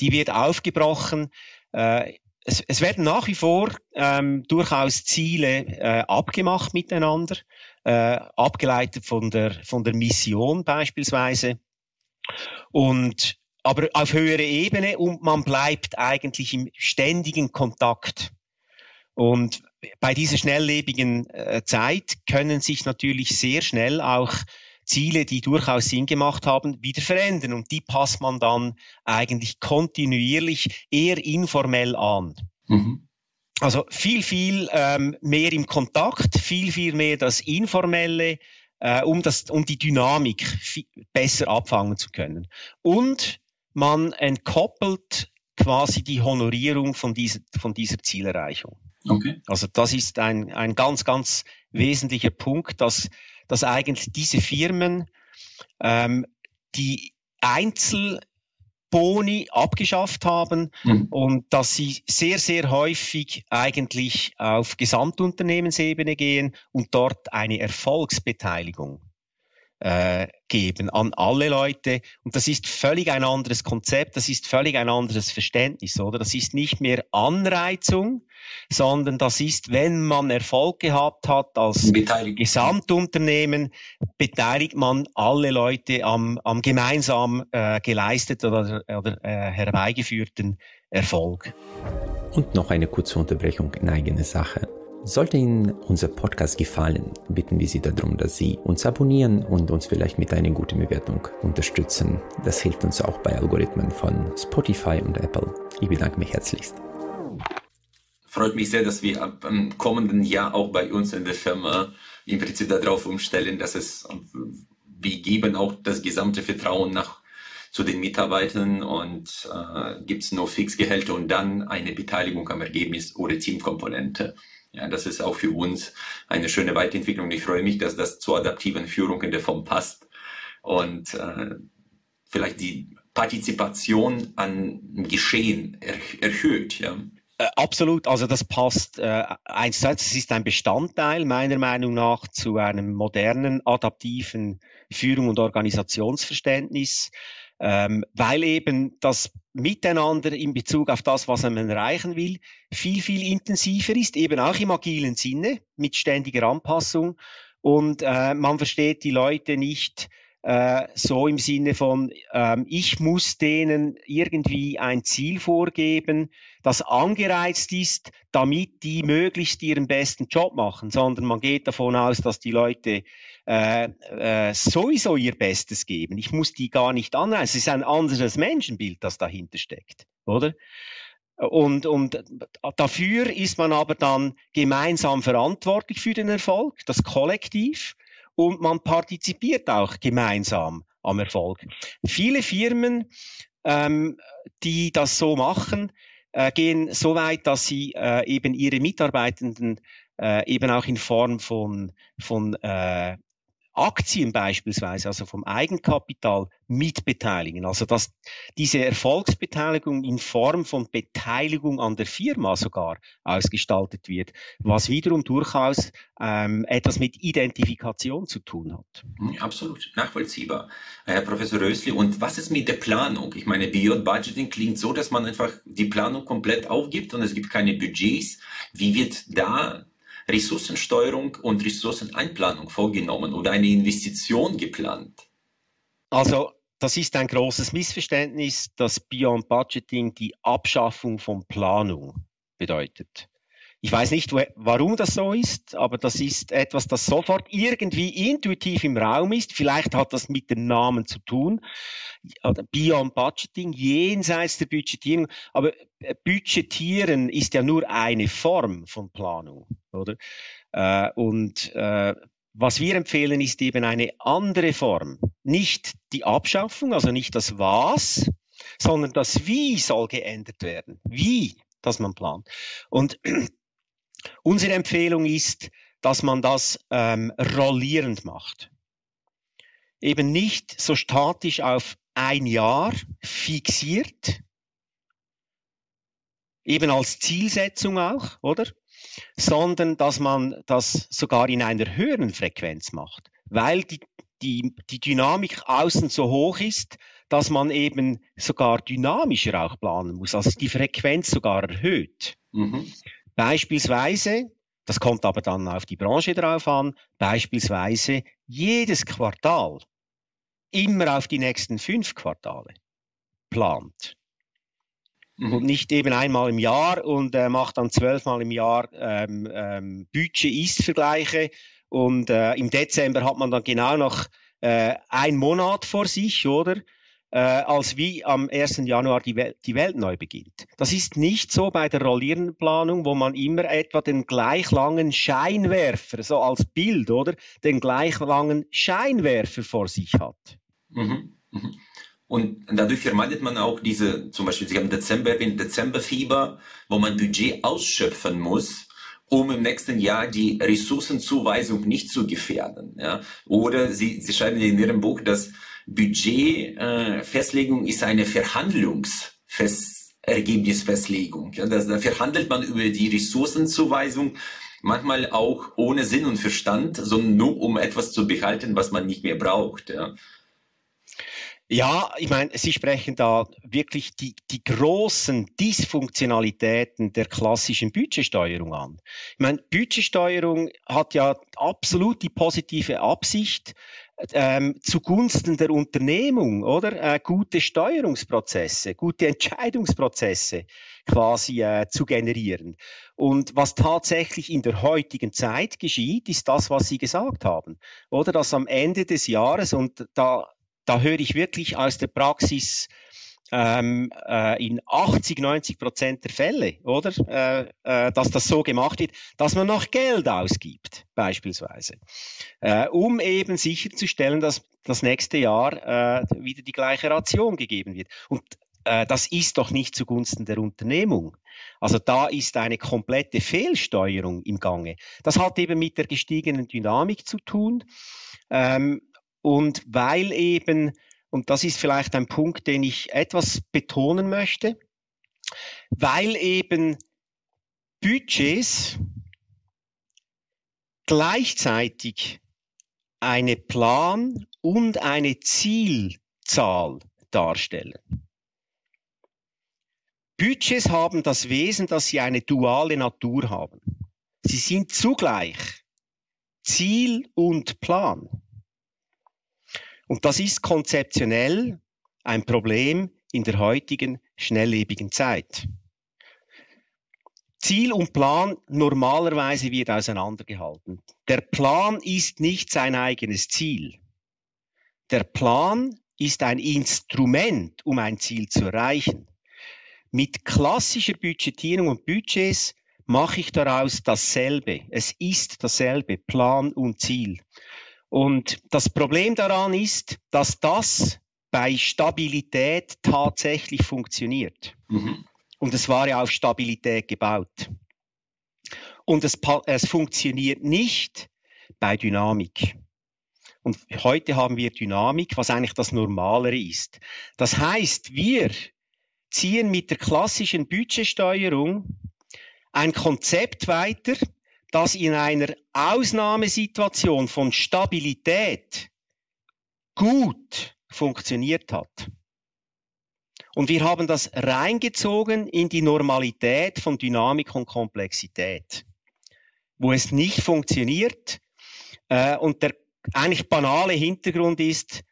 die wird aufgebrochen. Äh, es, es, werden nach wie vor ähm, durchaus Ziele äh, abgemacht miteinander, äh, abgeleitet von der, von der Mission beispielsweise. Und aber auf höherer Ebene und man bleibt eigentlich im ständigen Kontakt. Und bei dieser schnelllebigen äh, Zeit können sich natürlich sehr schnell auch Ziele, die durchaus Sinn gemacht haben, wieder verändern. Und die passt man dann eigentlich kontinuierlich eher informell an. Mhm. Also viel, viel ähm, mehr im Kontakt, viel, viel mehr das Informelle, äh, um, das, um die Dynamik besser abfangen zu können. Und man entkoppelt quasi die Honorierung von dieser, von dieser Zielerreichung. Okay. Also das ist ein, ein ganz, ganz wesentlicher Punkt, dass, dass eigentlich diese Firmen ähm, die Einzelboni abgeschafft haben mhm. und dass sie sehr, sehr häufig eigentlich auf Gesamtunternehmensebene gehen und dort eine Erfolgsbeteiligung äh, geben an alle Leute. Und das ist völlig ein anderes Konzept, das ist völlig ein anderes Verständnis, oder? Das ist nicht mehr Anreizung, sondern das ist, wenn man Erfolg gehabt hat als Gesamtunternehmen, beteiligt man alle Leute am, am gemeinsam äh, geleisteten oder, oder äh, herbeigeführten Erfolg. Und noch eine kurze Unterbrechung in eigene Sache. Sollte Ihnen unser Podcast gefallen, bitten wir Sie darum, dass Sie uns abonnieren und uns vielleicht mit einer guten Bewertung unterstützen. Das hilft uns auch bei Algorithmen von Spotify und Apple. Ich bedanke mich herzlichst. Freut mich sehr, dass wir ab dem kommenden Jahr auch bei uns in der Firma im Prinzip darauf umstellen, dass es, wir geben auch das gesamte Vertrauen nach zu den Mitarbeitern und äh, gibt es nur Fixgehälter und dann eine Beteiligung am Ergebnis oder Teamkomponente. Ja, das ist auch für uns eine schöne Weiterentwicklung. Ich freue mich, dass das zur adaptiven Führung in der Form passt und äh, vielleicht die Partizipation an Geschehen er erhöht. Ja. Äh, absolut, also das passt äh, eins. Es ist ein Bestandteil meiner Meinung nach zu einem modernen, adaptiven Führung und Organisationsverständnis ähm, weil eben das Miteinander in Bezug auf das, was man erreichen will, viel, viel intensiver ist, eben auch im agilen Sinne, mit ständiger Anpassung. Und äh, man versteht die Leute nicht äh, so im Sinne von, ähm, ich muss denen irgendwie ein Ziel vorgeben, das angereizt ist, damit die möglichst ihren besten Job machen, sondern man geht davon aus, dass die Leute äh, äh, sowieso ihr Bestes geben. Ich muss die gar nicht anreizen. Es ist ein anderes Menschenbild, das dahinter steckt, oder? Und, und dafür ist man aber dann gemeinsam verantwortlich für den Erfolg, das Kollektiv und man partizipiert auch gemeinsam am Erfolg. Viele Firmen, ähm, die das so machen, äh, gehen so weit, dass sie äh, eben ihre Mitarbeitenden äh, eben auch in Form von, von äh, Aktien beispielsweise, also vom Eigenkapital mitbeteiligen. Also dass diese Erfolgsbeteiligung in Form von Beteiligung an der Firma sogar ausgestaltet wird, was wiederum durchaus ähm, etwas mit Identifikation zu tun hat. Absolut, nachvollziehbar. Herr Professor Rösli, und was ist mit der Planung? Ich meine, Beyond Budgeting klingt so, dass man einfach die Planung komplett aufgibt und es gibt keine Budgets. Wie wird da Ressourcensteuerung und Ressourceneinplanung vorgenommen oder eine Investition geplant? Also das ist ein großes Missverständnis, dass Beyond Budgeting die Abschaffung von Planung bedeutet. Ich weiß nicht, warum das so ist, aber das ist etwas, das sofort irgendwie intuitiv im Raum ist. Vielleicht hat das mit dem Namen zu tun. Beyond Budgeting, jenseits der Budgetierung. Aber äh, Budgetieren ist ja nur eine Form von Planung, oder? Äh, und äh, was wir empfehlen, ist eben eine andere Form. Nicht die Abschaffung, also nicht das Was, sondern das Wie soll geändert werden. Wie, dass man plant. Und Unsere Empfehlung ist, dass man das ähm, rollierend macht. Eben nicht so statisch auf ein Jahr fixiert, eben als Zielsetzung auch, oder? Sondern dass man das sogar in einer höheren Frequenz macht, weil die, die, die Dynamik außen so hoch ist, dass man eben sogar dynamischer auch planen muss, also die Frequenz sogar erhöht. Mhm. Beispielsweise, das kommt aber dann auf die Branche drauf an, beispielsweise jedes Quartal immer auf die nächsten fünf Quartale plant. Mhm. Und nicht eben einmal im Jahr und äh, macht dann zwölfmal im Jahr ähm, ähm, Budget-Ist-Vergleiche und äh, im Dezember hat man dann genau noch äh, ein Monat vor sich, oder? Äh, als wie am 1. Januar die, Wel die Welt neu beginnt. Das ist nicht so bei der rollierenden Planung, wo man immer etwa den gleich langen Scheinwerfer, so als Bild, oder? Den gleich langen Scheinwerfer vor sich hat. Mhm. Mhm. Und dadurch vermeidet man auch diese, zum Beispiel, Sie haben Dezember, Dezemberfieber, wo man Budget ausschöpfen muss, um im nächsten Jahr die Ressourcenzuweisung nicht zu gefährden. Ja? Oder Sie, Sie schreiben in Ihrem Buch, dass Budgetfestlegung ist eine Verhandlungsergebnisfestlegung. Ja? Da verhandelt man über die Ressourcenzuweisung, manchmal auch ohne Sinn und Verstand, sondern nur um etwas zu behalten, was man nicht mehr braucht. Ja? Ja, ich meine, Sie sprechen da wirklich die, die großen Dysfunktionalitäten der klassischen Budgetsteuerung an. Ich meine, Budgetsteuerung hat ja absolut die positive Absicht, ähm, zugunsten der Unternehmung, oder? Äh, gute Steuerungsprozesse, gute Entscheidungsprozesse quasi äh, zu generieren. Und was tatsächlich in der heutigen Zeit geschieht, ist das, was Sie gesagt haben. Oder dass am Ende des Jahres, und da da höre ich wirklich aus der Praxis ähm, äh, in 80, 90 Prozent der Fälle, oder, äh, äh, dass das so gemacht wird, dass man noch Geld ausgibt, beispielsweise, äh, um eben sicherzustellen, dass das nächste Jahr äh, wieder die gleiche Ration gegeben wird. Und äh, das ist doch nicht zugunsten der Unternehmung. Also da ist eine komplette Fehlsteuerung im Gange. Das hat eben mit der gestiegenen Dynamik zu tun. Ähm, und weil eben, und das ist vielleicht ein Punkt, den ich etwas betonen möchte, weil eben Budgets gleichzeitig eine Plan- und eine Zielzahl darstellen. Budgets haben das Wesen, dass sie eine duale Natur haben. Sie sind zugleich Ziel und Plan. Und das ist konzeptionell ein Problem in der heutigen schnelllebigen Zeit. Ziel und Plan normalerweise wird auseinandergehalten. Der Plan ist nicht sein eigenes Ziel. Der Plan ist ein Instrument, um ein Ziel zu erreichen. Mit klassischer Budgetierung und Budgets mache ich daraus dasselbe. Es ist dasselbe, Plan und Ziel. Und das Problem daran ist, dass das bei Stabilität tatsächlich funktioniert. Mhm. Und es war ja auf Stabilität gebaut. Und es, es funktioniert nicht bei Dynamik. Und heute haben wir Dynamik, was eigentlich das Normalere ist. Das heißt, wir ziehen mit der klassischen Budgetsteuerung ein Konzept weiter, das in einer Ausnahmesituation von Stabilität gut funktioniert hat. Und wir haben das reingezogen in die Normalität von Dynamik und Komplexität, wo es nicht funktioniert. Äh, und der eigentlich banale Hintergrund ist,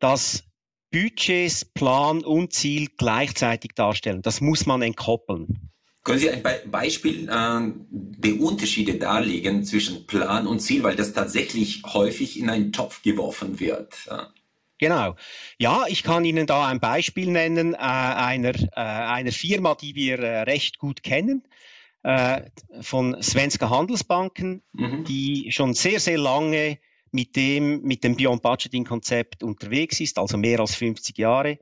dass Budgets, Plan und Ziel gleichzeitig darstellen. Das muss man entkoppeln. Können Sie ein Be Beispiel äh, der Unterschiede darlegen zwischen Plan und Ziel, weil das tatsächlich häufig in einen Topf geworfen wird? Ja. Genau. Ja, ich kann Ihnen da ein Beispiel nennen äh, einer, äh, einer Firma, die wir äh, recht gut kennen, äh, von Svenska Handelsbanken, mhm. die schon sehr, sehr lange mit dem, mit dem Beyond Budgeting Konzept unterwegs ist, also mehr als 50 Jahre.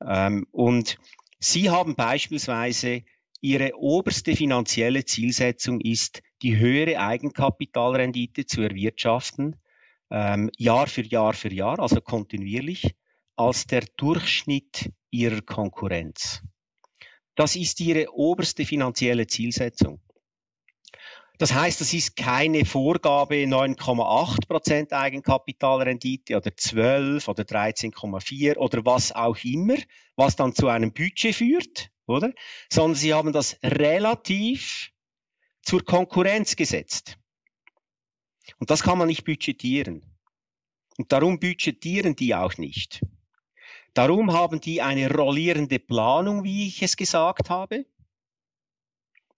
Ähm, und Sie haben beispielsweise Ihre oberste finanzielle Zielsetzung ist, die höhere Eigenkapitalrendite zu erwirtschaften, ähm, Jahr für Jahr für Jahr, also kontinuierlich, als der Durchschnitt Ihrer Konkurrenz. Das ist Ihre oberste finanzielle Zielsetzung. Das heißt, das ist keine Vorgabe 9,8 Eigenkapitalrendite oder 12 oder 13,4 oder was auch immer, was dann zu einem Budget führt, oder? Sondern sie haben das relativ zur Konkurrenz gesetzt. Und das kann man nicht budgetieren. Und darum budgetieren die auch nicht. Darum haben die eine rollierende Planung, wie ich es gesagt habe.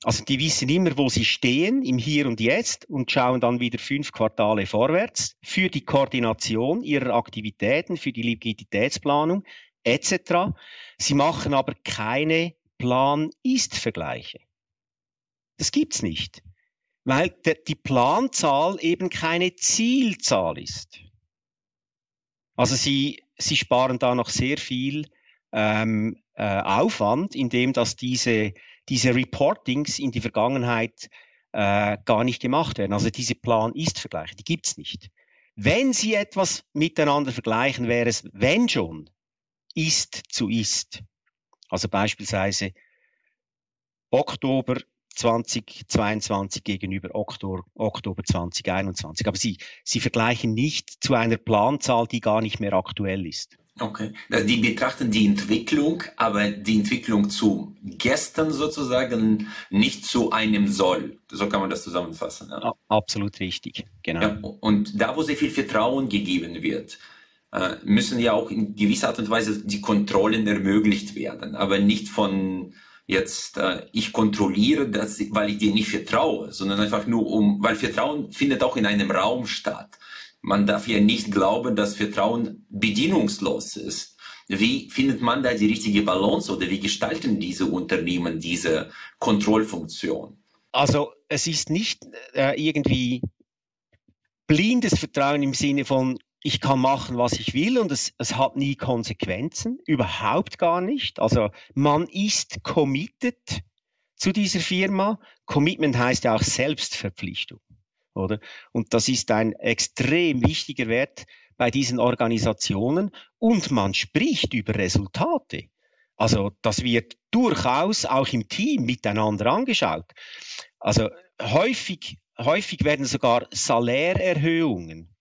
Also die wissen immer, wo sie stehen, im Hier und Jetzt und schauen dann wieder fünf Quartale vorwärts für die Koordination ihrer Aktivitäten, für die Liquiditätsplanung etc. Sie machen aber keine Plan-Ist-Vergleiche. Das gibt's nicht, weil die Planzahl eben keine Zielzahl ist. Also sie, sie sparen da noch sehr viel ähm, äh, Aufwand, indem dass diese, diese Reportings in die Vergangenheit äh, gar nicht gemacht werden. Also diese Plan-Ist-Vergleiche, die gibt's nicht. Wenn Sie etwas miteinander vergleichen, wäre es, wenn schon, Ist zu Ist. Also beispielsweise Oktober 2022 gegenüber Oktober, Oktober 2021. Aber Sie, Sie vergleichen nicht zu einer Planzahl, die gar nicht mehr aktuell ist. Okay. Also die betrachten die Entwicklung, aber die Entwicklung zu gestern sozusagen nicht zu einem Soll. So kann man das zusammenfassen. Ja. Absolut richtig, genau. Ja, und da, wo sehr viel Vertrauen gegeben wird, äh, müssen ja auch in gewisser Art und Weise die Kontrollen ermöglicht werden, aber nicht von jetzt äh, ich kontrolliere das, weil ich dir nicht vertraue, sondern einfach nur um, weil Vertrauen findet auch in einem Raum statt. Man darf ja nicht glauben, dass Vertrauen bedingungslos ist. Wie findet man da die richtige Balance oder wie gestalten diese Unternehmen diese Kontrollfunktion? Also es ist nicht äh, irgendwie blindes Vertrauen im Sinne von ich kann machen, was ich will und es, es hat nie Konsequenzen, überhaupt gar nicht. Also man ist committed zu dieser Firma. Commitment heißt ja auch Selbstverpflichtung, oder? Und das ist ein extrem wichtiger Wert bei diesen Organisationen und man spricht über Resultate. Also das wird durchaus auch im Team miteinander angeschaut. Also häufig, häufig werden sogar Salärerhöhungen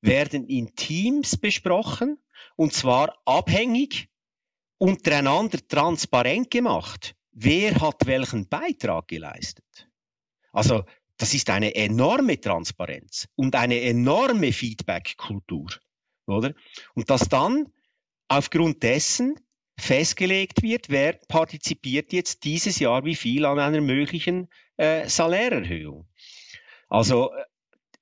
werden in Teams besprochen und zwar abhängig untereinander transparent gemacht. Wer hat welchen Beitrag geleistet? Also das ist eine enorme Transparenz und eine enorme Feedback-Kultur, oder? Und dass dann aufgrund dessen festgelegt wird, wer partizipiert jetzt dieses Jahr wie viel an einer möglichen äh, Salärerhöhung. Also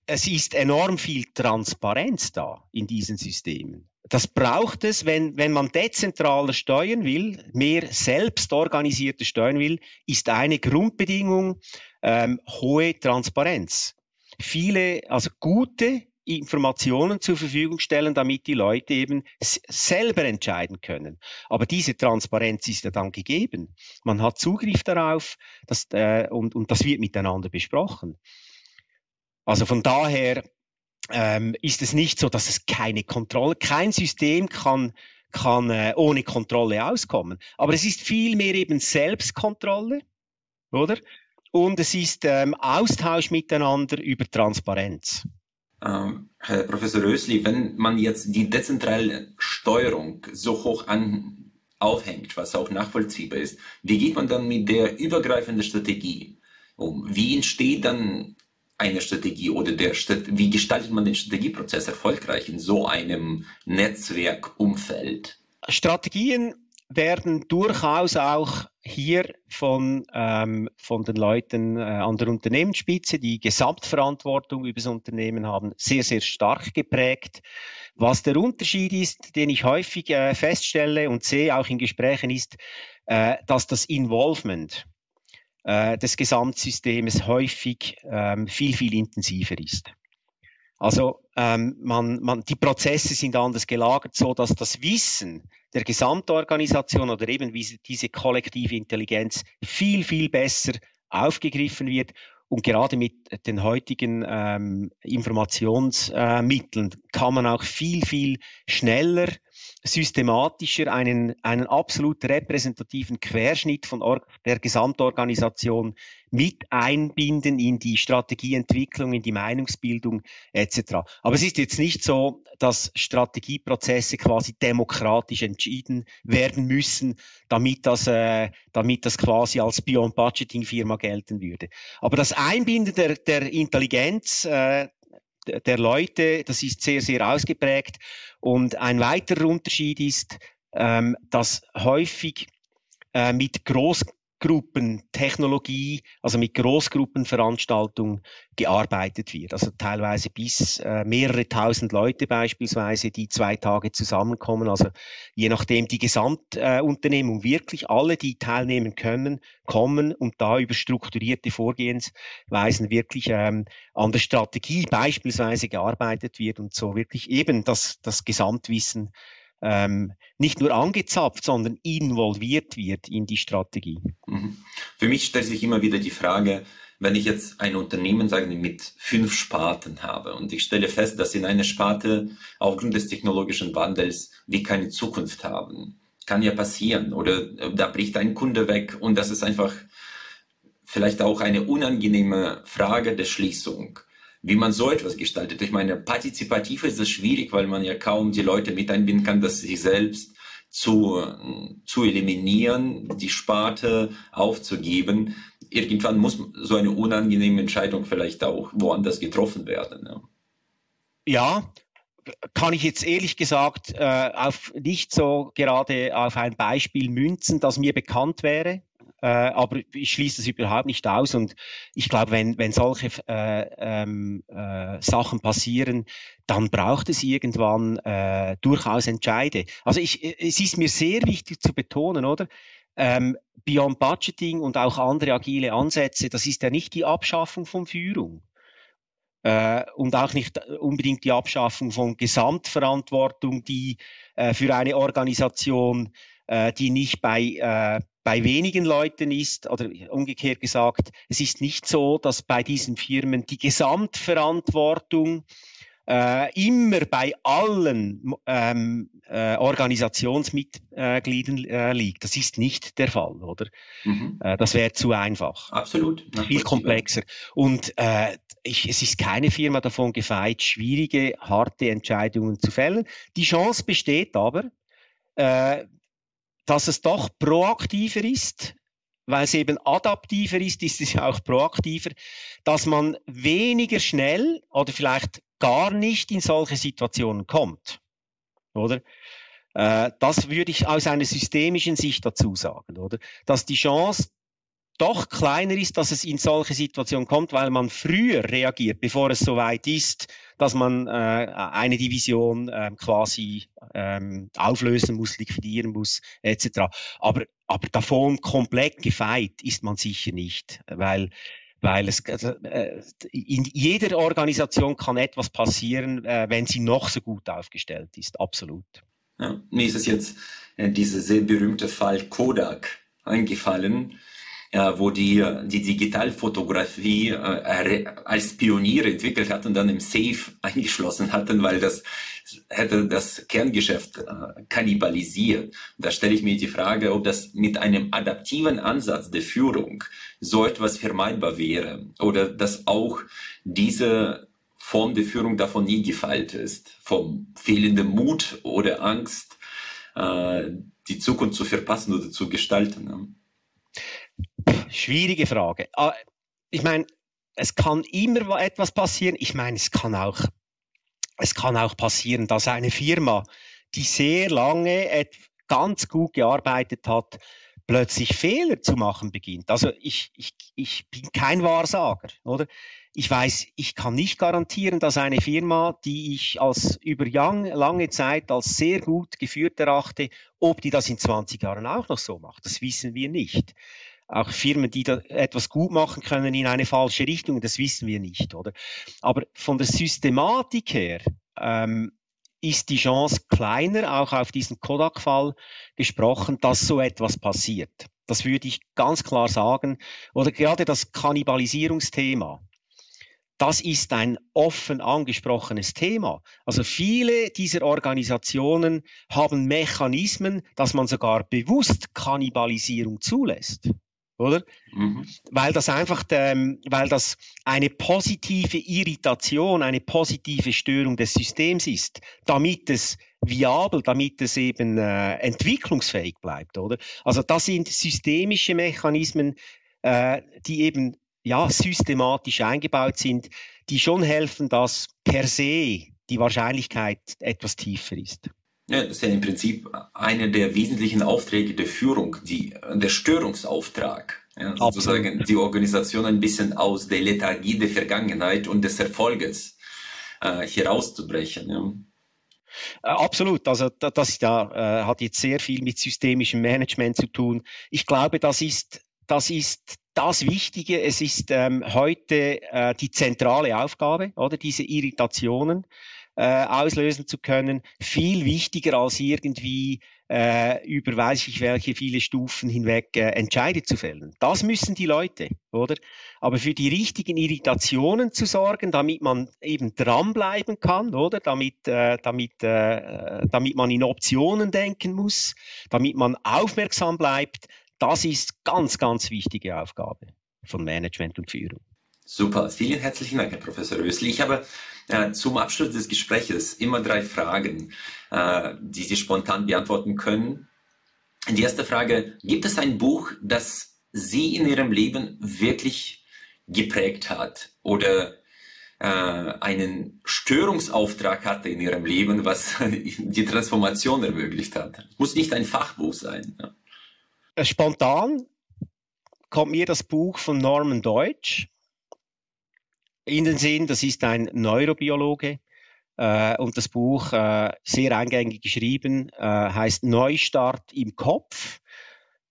es ist enorm viel Transparenz da in diesen Systemen. Das braucht es, wenn, wenn man dezentraler steuern will, mehr selbst organisierte steuern will, ist eine Grundbedingung ähm, hohe Transparenz. Viele, also gute Informationen zur Verfügung stellen, damit die Leute eben selber entscheiden können. Aber diese Transparenz ist ja dann gegeben. Man hat Zugriff darauf das, äh, und, und das wird miteinander besprochen. Also von daher ähm, ist es nicht so, dass es keine Kontrolle, kein System kann, kann äh, ohne Kontrolle auskommen. Aber es ist vielmehr eben Selbstkontrolle, oder? Und es ist ähm, Austausch miteinander über Transparenz. Ähm, Herr Professor Rösli, wenn man jetzt die dezentrale Steuerung so hoch an, aufhängt, was auch nachvollziehbar ist, wie geht man dann mit der übergreifenden Strategie um? Wie entsteht dann eine Strategie oder der, wie gestaltet man den Strategieprozess erfolgreich in so einem Netzwerkumfeld? Strategien werden durchaus auch hier von, ähm, von den Leuten äh, an der Unternehmensspitze, die Gesamtverantwortung über das Unternehmen haben, sehr, sehr stark geprägt. Was der Unterschied ist, den ich häufig äh, feststelle und sehe auch in Gesprächen, ist, äh, dass das Involvement, äh, des Gesamtsystems häufig ähm, viel, viel intensiver ist. Also ähm, man, man, die Prozesse sind anders gelagert, so dass das Wissen der Gesamtorganisation oder eben diese kollektive Intelligenz viel, viel besser aufgegriffen wird. Und gerade mit den heutigen ähm, Informationsmitteln äh, kann man auch viel, viel schneller systematischer einen, einen absolut repräsentativen Querschnitt von Or der Gesamtorganisation mit einbinden in die Strategieentwicklung, in die Meinungsbildung etc. Aber es ist jetzt nicht so, dass Strategieprozesse quasi demokratisch entschieden werden müssen, damit das, äh, damit das quasi als Beyond Budgeting Firma gelten würde. Aber das Einbinden der, der Intelligenz äh, der Leute, das ist sehr, sehr ausgeprägt. Und ein weiterer Unterschied ist, ähm, dass häufig äh, mit Groß Großgruppentechnologie, also mit Großgruppenveranstaltungen gearbeitet wird. Also teilweise bis äh, mehrere tausend Leute beispielsweise, die zwei Tage zusammenkommen. Also je nachdem die Gesamtunternehmung äh, wirklich alle, die teilnehmen können, kommen und da über strukturierte Vorgehensweisen wirklich ähm, an der Strategie beispielsweise gearbeitet wird und so wirklich eben das, das Gesamtwissen ähm, nicht nur angezapft, sondern involviert wird in die Strategie. Mhm. Für mich stellt sich immer wieder die Frage, wenn ich jetzt ein Unternehmen, sagen mit fünf Sparten habe und ich stelle fest, dass in einer Sparte aufgrund des technologischen Wandels wir keine Zukunft haben. Kann ja passieren oder äh, da bricht ein Kunde weg und das ist einfach vielleicht auch eine unangenehme Frage der Schließung wie man so etwas gestaltet. Ich meine, partizipativ ist es schwierig, weil man ja kaum die Leute mit einbinden kann, dass sie selbst zu, zu eliminieren, die Sparte aufzugeben. Irgendwann muss so eine unangenehme Entscheidung vielleicht auch woanders getroffen werden. Ja, ja kann ich jetzt ehrlich gesagt äh, auf nicht so gerade auf ein Beispiel münzen, das mir bekannt wäre. Äh, aber ich schließe das überhaupt nicht aus und ich glaube, wenn, wenn solche äh, ähm, äh, Sachen passieren, dann braucht es irgendwann äh, durchaus Entscheide. Also ich, es ist mir sehr wichtig zu betonen, oder? Ähm, Beyond Budgeting und auch andere agile Ansätze, das ist ja nicht die Abschaffung von Führung äh, und auch nicht unbedingt die Abschaffung von Gesamtverantwortung, die äh, für eine Organisation, äh, die nicht bei äh, bei wenigen Leuten ist, oder umgekehrt gesagt, es ist nicht so, dass bei diesen Firmen die Gesamtverantwortung äh, immer bei allen ähm, äh, Organisationsmitgliedern äh, liegt. Das ist nicht der Fall, oder? Mhm. Äh, das wäre zu einfach. Absolut. Viel komplexer. Und äh, ich, es ist keine Firma davon gefeit, schwierige, harte Entscheidungen zu fällen. Die Chance besteht aber, äh, dass es doch proaktiver ist, weil es eben adaptiver ist, ist es auch proaktiver, dass man weniger schnell oder vielleicht gar nicht in solche Situationen kommt. Oder? Äh, das würde ich aus einer systemischen Sicht dazu sagen, oder? Dass die Chance doch kleiner ist, dass es in solche Situationen kommt, weil man früher reagiert, bevor es soweit ist, dass man äh, eine Division äh, quasi ähm, auflösen muss, liquidieren muss, etc. Aber, aber davon komplett gefeit ist man sicher nicht, weil weil es also, äh, in jeder Organisation kann etwas passieren, äh, wenn sie noch so gut aufgestellt ist, absolut. Ja, mir ist es jetzt äh, dieser sehr berühmte Fall Kodak eingefallen wo die die Digitalfotografie äh, als Pioniere entwickelt hat und dann im Safe (laughs) eingeschlossen hatten, weil das hätte das Kerngeschäft äh, kannibalisiert. Da stelle ich mir die Frage, ob das mit einem adaptiven Ansatz der Führung so etwas vermeidbar wäre oder dass auch diese Form der Führung davon nie gefeilt ist, vom fehlenden Mut oder Angst, äh, die Zukunft zu verpassen oder zu gestalten. Schwierige Frage. Ah, ich meine, es kann immer etwas passieren. Ich meine, es kann auch, es kann auch passieren, dass eine Firma, die sehr lange ganz gut gearbeitet hat, plötzlich Fehler zu machen beginnt. Also ich, ich, ich bin kein Wahrsager, oder? Ich weiß, ich kann nicht garantieren, dass eine Firma, die ich als über lange Zeit als sehr gut geführt erachte, ob die das in 20 Jahren auch noch so macht. Das wissen wir nicht auch Firmen, die da etwas gut machen können in eine falsche Richtung, das wissen wir nicht, oder? Aber von der Systematik her ähm, ist die Chance kleiner, auch auf diesen Kodak-Fall gesprochen, dass so etwas passiert. Das würde ich ganz klar sagen. Oder gerade das Kannibalisierungsthema. das ist ein offen angesprochenes Thema. Also viele dieser Organisationen haben Mechanismen, dass man sogar bewusst Kannibalisierung zulässt. Oder? Mhm. Weil das einfach, ähm, weil das eine positive Irritation, eine positive Störung des Systems ist, damit es viabel, damit es eben äh, entwicklungsfähig bleibt, oder? Also das sind systemische Mechanismen, äh, die eben ja, systematisch eingebaut sind, die schon helfen, dass per se die Wahrscheinlichkeit etwas tiefer ist. Ja, das ist ja im Prinzip einer der wesentlichen Aufträge der Führung, die, der Störungsauftrag. Ja, sozusagen die Organisation ein bisschen aus der Lethargie der Vergangenheit und des Erfolges äh, herauszubrechen. Ja. Äh, absolut. Also das ja, äh, hat jetzt sehr viel mit systemischem Management zu tun. Ich glaube, das ist, das ist das Wichtige. Es ist ähm, heute äh, die zentrale Aufgabe, oder diese Irritationen äh, auslösen zu können, viel wichtiger als irgendwie äh, über weiß ich welche viele Stufen hinweg äh, Entscheide zu fällen. Das müssen die Leute, oder? Aber für die richtigen Irritationen zu sorgen, damit man eben dranbleiben kann, oder? Damit, äh, damit, äh, damit man in Optionen denken muss, damit man aufmerksam bleibt, das ist ganz, ganz wichtige Aufgabe von Management und Führung. Super, vielen herzlichen Dank, Herr Professor Rösli. Ich habe äh, zum Abschluss des Gespräches immer drei Fragen, äh, die Sie spontan beantworten können. Die erste Frage, gibt es ein Buch, das Sie in Ihrem Leben wirklich geprägt hat oder äh, einen Störungsauftrag hatte in Ihrem Leben, was (laughs) die Transformation ermöglicht hat? Muss nicht ein Fachbuch sein. Ja. Äh, spontan kommt mir das Buch von Norman Deutsch in den Sinn. Das ist ein Neurobiologe äh, und das Buch äh, sehr eingängig geschrieben, äh, heißt Neustart im Kopf.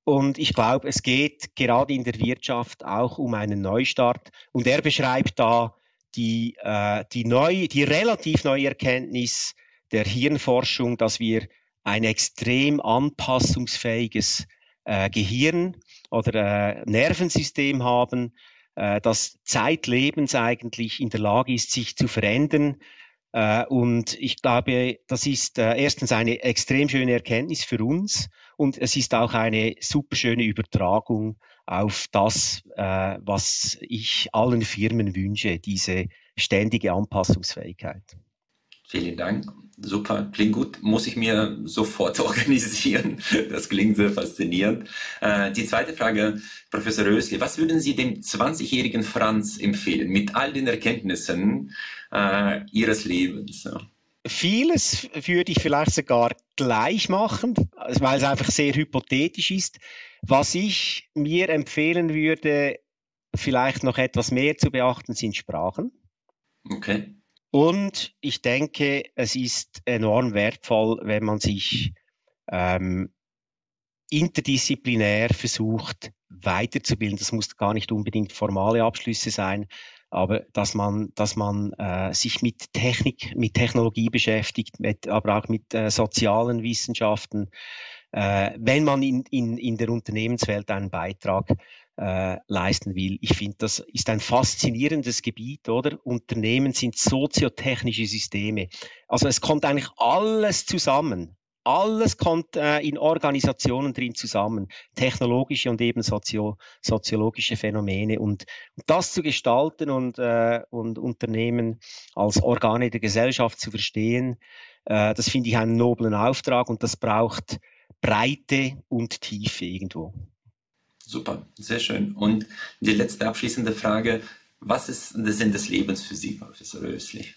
Und ich glaube, es geht gerade in der Wirtschaft auch um einen Neustart. Und er beschreibt da die, äh, die, neu, die relativ neue Erkenntnis der Hirnforschung, dass wir ein extrem anpassungsfähiges äh, Gehirn oder äh, Nervensystem haben, äh, das zeitlebens eigentlich in der Lage ist, sich zu verändern. Äh, und ich glaube, das ist äh, erstens eine extrem schöne Erkenntnis für uns und es ist auch eine super schöne Übertragung auf das, äh, was ich allen Firmen wünsche, diese ständige Anpassungsfähigkeit. Vielen Dank. Super, klingt gut. Muss ich mir sofort (laughs) organisieren. Das klingt sehr faszinierend. Äh, die zweite Frage, Professor Rösli, was würden Sie dem 20-jährigen Franz empfehlen mit all den Erkenntnissen äh, Ihres Lebens? Vieles würde ich vielleicht sogar gleich machen, weil es einfach sehr hypothetisch ist. Was ich mir empfehlen würde, vielleicht noch etwas mehr zu beachten, sind Sprachen. Okay. Und ich denke, es ist enorm wertvoll, wenn man sich ähm, interdisziplinär versucht weiterzubilden. Das muss gar nicht unbedingt formale Abschlüsse sein, aber dass man, dass man äh, sich mit Technik, mit Technologie beschäftigt, mit, aber auch mit äh, sozialen Wissenschaften, äh, wenn man in, in, in der Unternehmenswelt einen Beitrag äh, leisten will. Ich finde, das ist ein faszinierendes Gebiet, oder? Unternehmen sind soziotechnische Systeme. Also es kommt eigentlich alles zusammen. Alles kommt äh, in Organisationen drin zusammen, technologische und eben sozio soziologische Phänomene. Und, und das zu gestalten und, äh, und Unternehmen als Organe der Gesellschaft zu verstehen, äh, das finde ich einen noblen Auftrag und das braucht Breite und Tiefe irgendwo. Super, sehr schön. Und die letzte abschließende Frage, was ist der Sinn des Lebens für Sie, Professor Rösli?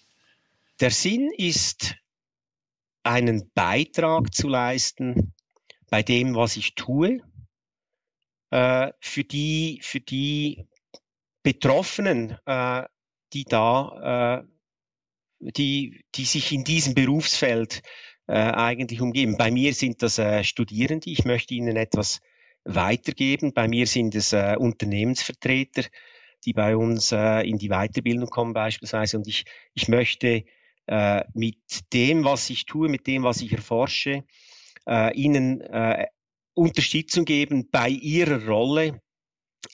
Der Sinn ist, einen Beitrag zu leisten bei dem, was ich tue, äh, für, die, für die Betroffenen, äh, die da, äh, die, die sich in diesem Berufsfeld eigentlich umgeben. Bei mir sind das Studierende. Ich möchte ihnen etwas weitergeben. Bei mir sind es äh, Unternehmensvertreter, die bei uns äh, in die Weiterbildung kommen beispielsweise. Und ich, ich möchte äh, mit dem, was ich tue, mit dem, was ich erforsche, äh, ihnen äh, Unterstützung geben bei ihrer Rolle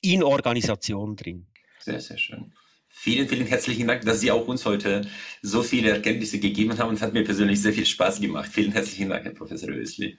in Organisationen drin. Sehr, sehr schön. Vielen, vielen herzlichen Dank, dass Sie auch uns heute so viele Erkenntnisse gegeben haben und hat mir persönlich sehr viel Spaß gemacht. Vielen herzlichen Dank, Herr Professor Ösli.